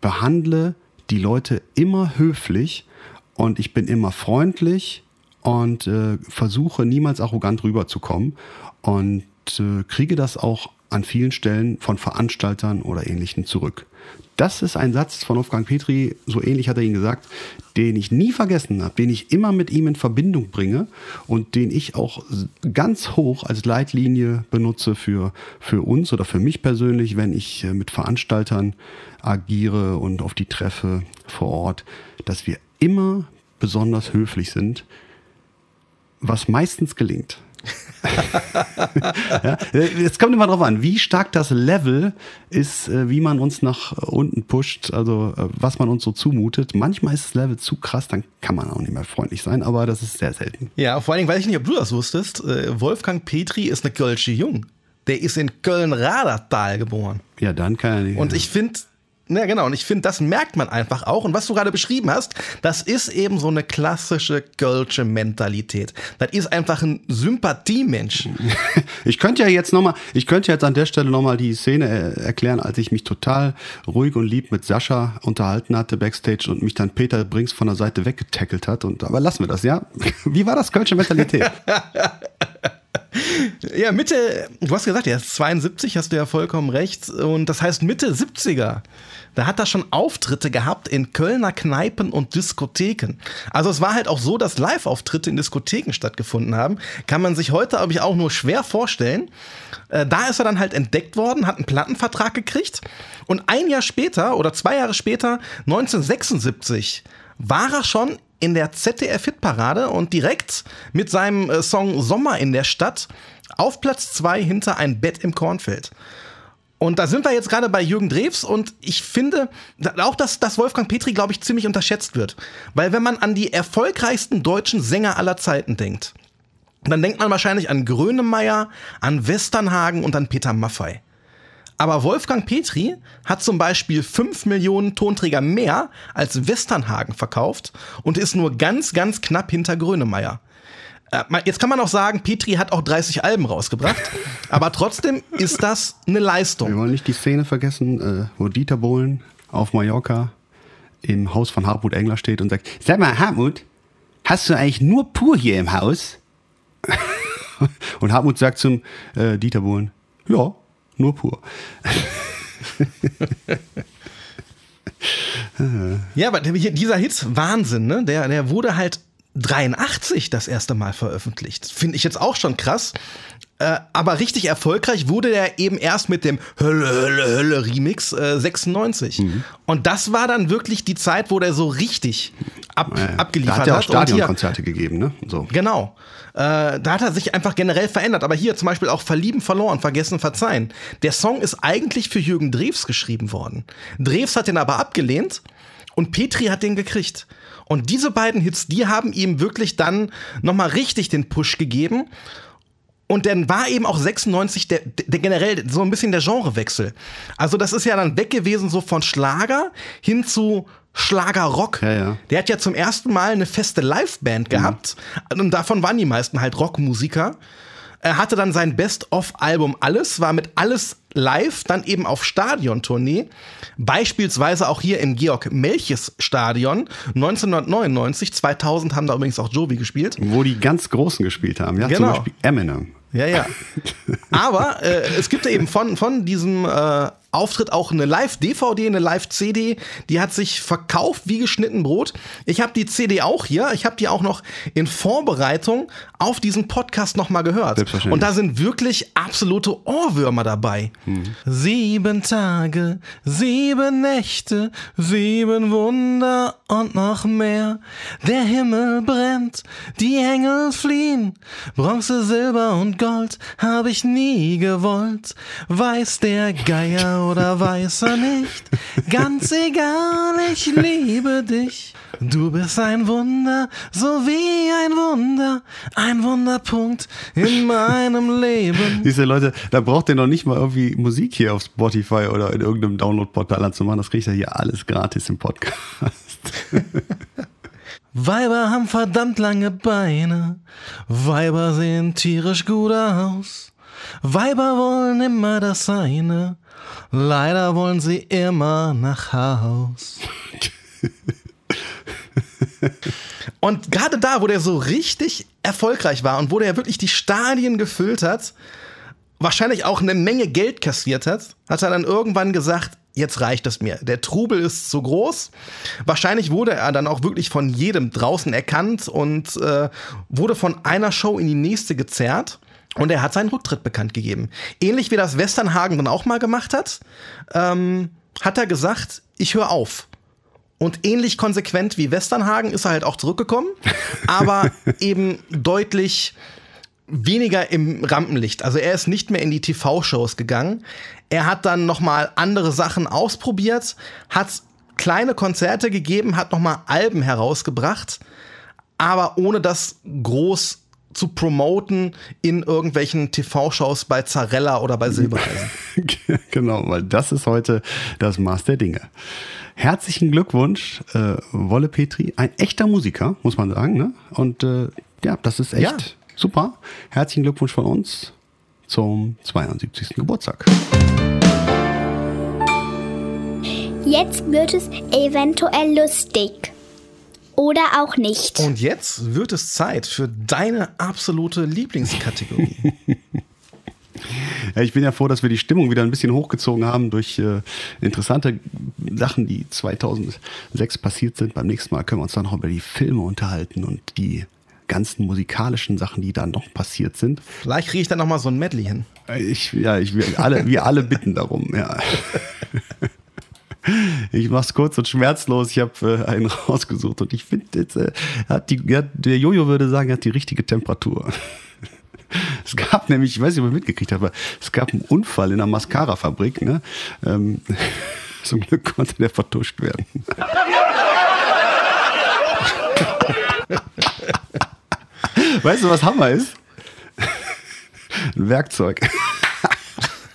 Speaker 3: behandle die Leute immer höflich und ich bin immer freundlich und äh, versuche niemals arrogant rüberzukommen und äh, kriege das auch an vielen Stellen von Veranstaltern oder ähnlichen zurück. Das ist ein Satz von Wolfgang Petri, so ähnlich hat er ihn gesagt, den ich nie vergessen habe, den ich immer mit ihm in Verbindung bringe und den ich auch ganz hoch als Leitlinie benutze für, für uns oder für mich persönlich, wenn ich äh, mit Veranstaltern agiere und auf die treffe vor Ort, dass wir immer besonders höflich sind, was meistens gelingt. Ja, jetzt kommt immer drauf an, wie stark das Level ist, äh, wie man uns nach unten pusht, also äh, was man uns so zumutet. Manchmal ist das Level zu krass, dann kann man auch nicht mehr freundlich sein, aber das ist sehr selten.
Speaker 1: Ja, vor allen Dingen weiß ich nicht, ob du das wusstest. Äh, Wolfgang Petri ist eine Kölsche Jung. Der ist in Köln-Radertal geboren.
Speaker 3: Ja, dann kann er nicht.
Speaker 1: Und ich finde, Ja, genau. Und ich finde, das merkt man einfach auch. Und was du gerade beschrieben hast, das ist eben so eine klassische Kölsche Mentalität. Das ist einfach ein Sympathiemensch.
Speaker 3: Ich könnte ja jetzt nochmal, ich könnte jetzt an der Stelle nochmal die Szene äh, erklären, als ich mich total ruhig und lieb mit Sascha unterhalten hatte backstage und mich dann Peter Brinks von der Seite weggetackelt hat. Und, aber lassen wir das, ja? Wie war das Kölsche Mentalität?
Speaker 1: Ja, Mitte, du hast gesagt, er ist 72, hast du ja vollkommen recht. Und das heißt Mitte 70er. Da hat er schon Auftritte gehabt in Kölner Kneipen und Diskotheken. Also es war halt auch so, dass Live-Auftritte in Diskotheken stattgefunden haben. Kann man sich heute, glaube ich, auch nur schwer vorstellen. Äh, da ist er dann halt entdeckt worden, hat einen Plattenvertrag gekriegt. Und ein Jahr später oder zwei Jahre später, 1976, war er schon in der ZDF-Hitparade und direkt mit seinem äh, Song Sommer in der Stadt auf Platz zwei hinter ein Bett im Kornfeld. Und da sind wir jetzt gerade bei Jürgen Drews und ich finde auch, dass, dass Wolfgang Petri, glaube ich, ziemlich unterschätzt wird. Weil wenn man an die erfolgreichsten deutschen Sänger aller Zeiten denkt, dann denkt man wahrscheinlich an Grönemeyer, an Westernhagen und an Peter Maffei. Aber Wolfgang Petri hat zum Beispiel 5 Millionen Tonträger mehr als Westernhagen verkauft und ist nur ganz, ganz knapp hinter Grönemeyer. Äh, jetzt kann man auch sagen, Petri hat auch 30 Alben rausgebracht, aber trotzdem ist das eine Leistung.
Speaker 3: Wir wollen nicht die Szene vergessen, äh, wo Dieter Bohlen auf Mallorca im Haus von Hartmut Engler steht und sagt, sag mal, Hartmut, hast du eigentlich nur pur hier im Haus? und Hartmut sagt zum äh, Dieter Bohlen, ja, nur pur.
Speaker 1: ja, aber dieser Hit, Wahnsinn, ne? Der, der wurde halt 83 das erste Mal veröffentlicht. Finde ich jetzt auch schon krass. Äh, aber richtig erfolgreich wurde der eben erst mit dem Hölle, Hölle, Hölle Remix äh, 96. Mhm. Und das war dann wirklich die Zeit, wo der so richtig ab, ja, abgeliefert hat. Da hat
Speaker 3: er auch Stadionkonzerte gegeben, ne?
Speaker 1: So. Genau. Äh, da hat er sich einfach generell verändert. Aber hier zum Beispiel auch Verlieben, Verloren, Vergessen, Verzeihen. Der Song ist eigentlich für Jürgen Drews geschrieben worden. Drews hat den aber abgelehnt und Petri hat den gekriegt. Und diese beiden Hits, die haben ihm wirklich dann nochmal richtig den Push gegeben. Und dann war eben auch 96 der, der generell so ein bisschen der Genrewechsel. Also das ist ja dann weg gewesen so von Schlager hin zu Schlagerrock.
Speaker 3: Ja, ja.
Speaker 1: Der hat ja zum ersten Mal eine feste Liveband mhm. gehabt. Mhm. Und davon waren die meisten halt Rockmusiker. Er hatte dann sein Best-of-Album Alles, war mit Alles live, dann eben auf Stadiontournee. Beispielsweise auch hier im Georg-Melches-Stadion 1999. 2000 haben da übrigens auch Jovi gespielt.
Speaker 3: Wo die ganz Großen gespielt haben. Ja,
Speaker 1: genau.
Speaker 3: zum Beispiel Eminem.
Speaker 1: Ja, ja. Aber äh, es gibt ja eben von, von diesem äh, Auftritt auch eine Live-DVD, eine Live-CD. Die hat sich verkauft wie geschnitten Brot. Ich habe die CD auch hier. Ich habe die auch noch in Vorbereitung auf diesen Podcast nochmal gehört. Und da sind wirklich absolute Ohrwürmer dabei. Mhm. Sieben Tage, sieben Nächte, sieben Wunder und noch mehr. Der Himmel brennt, die Engel fliehen. Bronze, Silber und Gold habe ich nie gewollt. Weiß der Geier oder weiß er nicht. Ganz egal, ich liebe dich. Du bist ein Wunder, so wie ein Wunder, ein Wunderpunkt in meinem Leben.
Speaker 3: Diese Leute, da braucht ihr noch nicht mal irgendwie Musik hier auf Spotify oder in irgendeinem Download-Portal anzumachen. Das kriegt ihr hier alles gratis im Podcast.
Speaker 1: Weiber haben verdammt lange Beine, Weiber sehen tierisch gut aus. Weiber wollen immer das eine, Leider wollen sie immer nach Haus. und gerade da, wo der so richtig erfolgreich war und wo der wirklich die Stadien gefüllt hat, wahrscheinlich auch eine Menge Geld kassiert hat, hat er dann irgendwann gesagt, jetzt reicht es mir. Der Trubel ist zu groß. Wahrscheinlich wurde er dann auch wirklich von jedem draußen erkannt und äh, wurde von einer Show in die nächste gezerrt. Und er hat seinen Rücktritt bekannt gegeben. Ähnlich wie das Westernhagen dann auch mal gemacht hat, ähm, hat er gesagt, ich höre auf. Und ähnlich konsequent wie Westernhagen ist er halt auch zurückgekommen, aber eben deutlich weniger im Rampenlicht. Also er ist nicht mehr in die TV-Shows gegangen. Er hat dann noch mal andere Sachen ausprobiert, hat kleine Konzerte gegeben, hat noch mal Alben herausgebracht, aber ohne das groß zu promoten in irgendwelchen TV-Shows bei Zarella oder bei Silbereisen.
Speaker 3: genau, weil das ist heute das Maß der Dinge. Herzlichen Glückwunsch, äh, Wolle Petri, ein echter Musiker, muss man sagen. Ne? Und äh, ja, das ist echt
Speaker 1: Ja.
Speaker 3: super. Herzlichen Glückwunsch von uns zum 72. Geburtstag.
Speaker 2: Jetzt wird es eventuell lustig. Oder auch nicht.
Speaker 1: Und jetzt wird es Zeit für deine absolute Lieblingskategorie.
Speaker 3: Ja, ich bin ja froh, dass wir die Stimmung wieder ein bisschen hochgezogen haben durch äh, interessante Sachen, die 2006 passiert sind. Beim nächsten Mal können wir uns dann noch über die Filme unterhalten und die ganzen musikalischen Sachen, die da noch passiert sind.
Speaker 1: Vielleicht kriege ich dann noch mal so ein Medley hin.
Speaker 3: Ich, ja, ich, wir, alle, wir alle bitten darum, ja. Ich mach's kurz und schmerzlos. Ich habe äh, einen rausgesucht und ich finde, äh, der Jojo würde sagen, er hat die richtige Temperatur. Es gab nämlich, ich weiß nicht, ob ihr mitgekriegt habt, aber es gab einen Unfall in einer Mascara-Fabrik. Ne? Ähm, zum Glück konnte der vertuscht werden. Weißt du, was Hammer ist? Ein Werkzeug.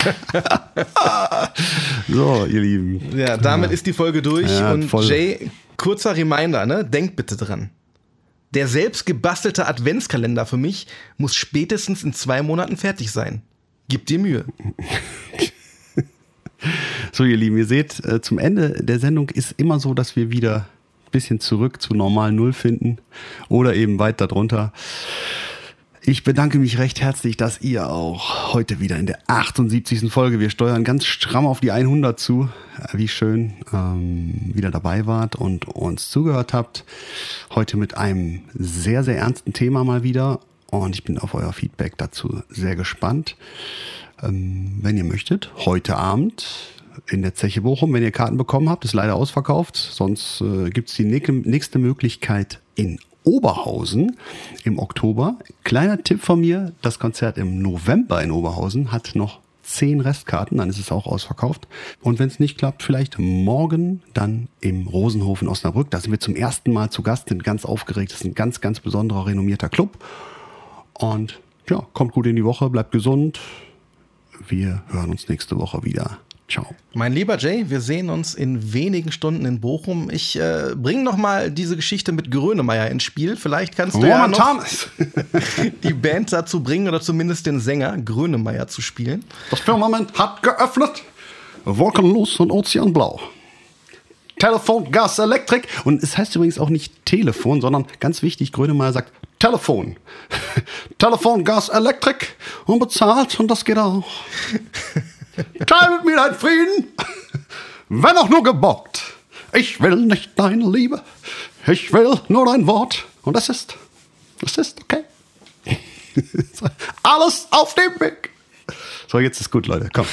Speaker 3: so, ihr Lieben.
Speaker 1: Ja, damit ist die Folge durch.
Speaker 3: Ja,
Speaker 1: und
Speaker 3: voll.
Speaker 1: Jay, kurzer Reminder, ne? Denkt bitte dran. Der selbst gebastelte Adventskalender für mich muss spätestens in zwei Monaten fertig sein. Gib dir Mühe.
Speaker 3: So, ihr Lieben, ihr seht, äh, zum Ende der Sendung ist immer so, dass wir wieder ein bisschen zurück zu normal Null finden oder eben weit darunter. Ich bedanke mich recht herzlich, dass ihr auch heute wieder in der 78. Folge, wir steuern ganz stramm auf die 100 zu, äh, wie schön, ähm, wieder dabei wart und uns zugehört habt. Heute mit einem sehr, sehr ernsten Thema mal wieder und ich bin auf euer Feedback dazu sehr gespannt. Ähm, wenn ihr möchtet, heute Abend in der Zeche Bochum, wenn ihr Karten bekommen habt, ist leider ausverkauft. Sonst äh, gibt es die nächste, Möglichkeit in Oberhausen im Oktober. Kleiner Tipp von mir, das Konzert im November in Oberhausen hat noch zehn Restkarten, dann ist es auch ausverkauft. Und wenn es nicht klappt, vielleicht morgen dann im Rosenhof in Osnabrück. Da sind wir zum ersten Mal zu Gast, sind ganz aufgeregt. Das ist ein ganz, ganz besonderer, renommierter Club. Und ja, kommt gut in die Woche, bleibt gesund. Wir hören uns nächste Woche wieder. Ciao.
Speaker 1: Mein lieber Jay, wir sehen uns in wenigen Stunden in Bochum. Ich äh, bringe noch mal diese Geschichte mit Grönemeyer ins Spiel. Vielleicht kannst du ja noch
Speaker 3: Thomas.
Speaker 1: die Band dazu bringen oder zumindest den Sänger Grönemeyer zu spielen.
Speaker 3: Das Firmament hat geöffnet. Wolkenlos und Ozeanblau. Telefon, Gas, Elektrik. Und es heißt übrigens auch nicht Telefon, sondern ganz wichtig, Grönemeyer sagt Telefon. Telefon, Gas, Elektrik. Unbezahlt und das geht auch. Teil mit mir deinen Frieden, wenn auch nur gebockt. Ich will nicht deine Liebe, ich will nur dein Wort. Und das ist, das ist okay. Alles auf dem Weg. So, jetzt ist gut, Leute. Komm.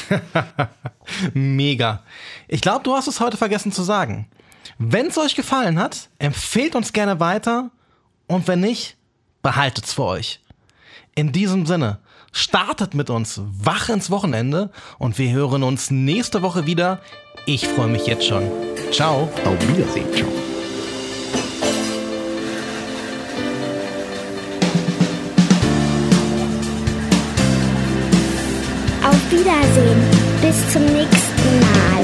Speaker 1: Mega. Ich glaube, du hast es heute vergessen zu sagen. Wenn es euch gefallen hat, empfehlt uns gerne weiter und wenn nicht, behaltet's für euch. In diesem Sinne, startet mit uns wach ins Wochenende und wir hören uns nächste Woche wieder. Ich freue mich jetzt schon. Ciao.
Speaker 3: Auf Wiedersehen. Ciao.
Speaker 2: Auf Wiedersehen. Bis zum nächsten Mal.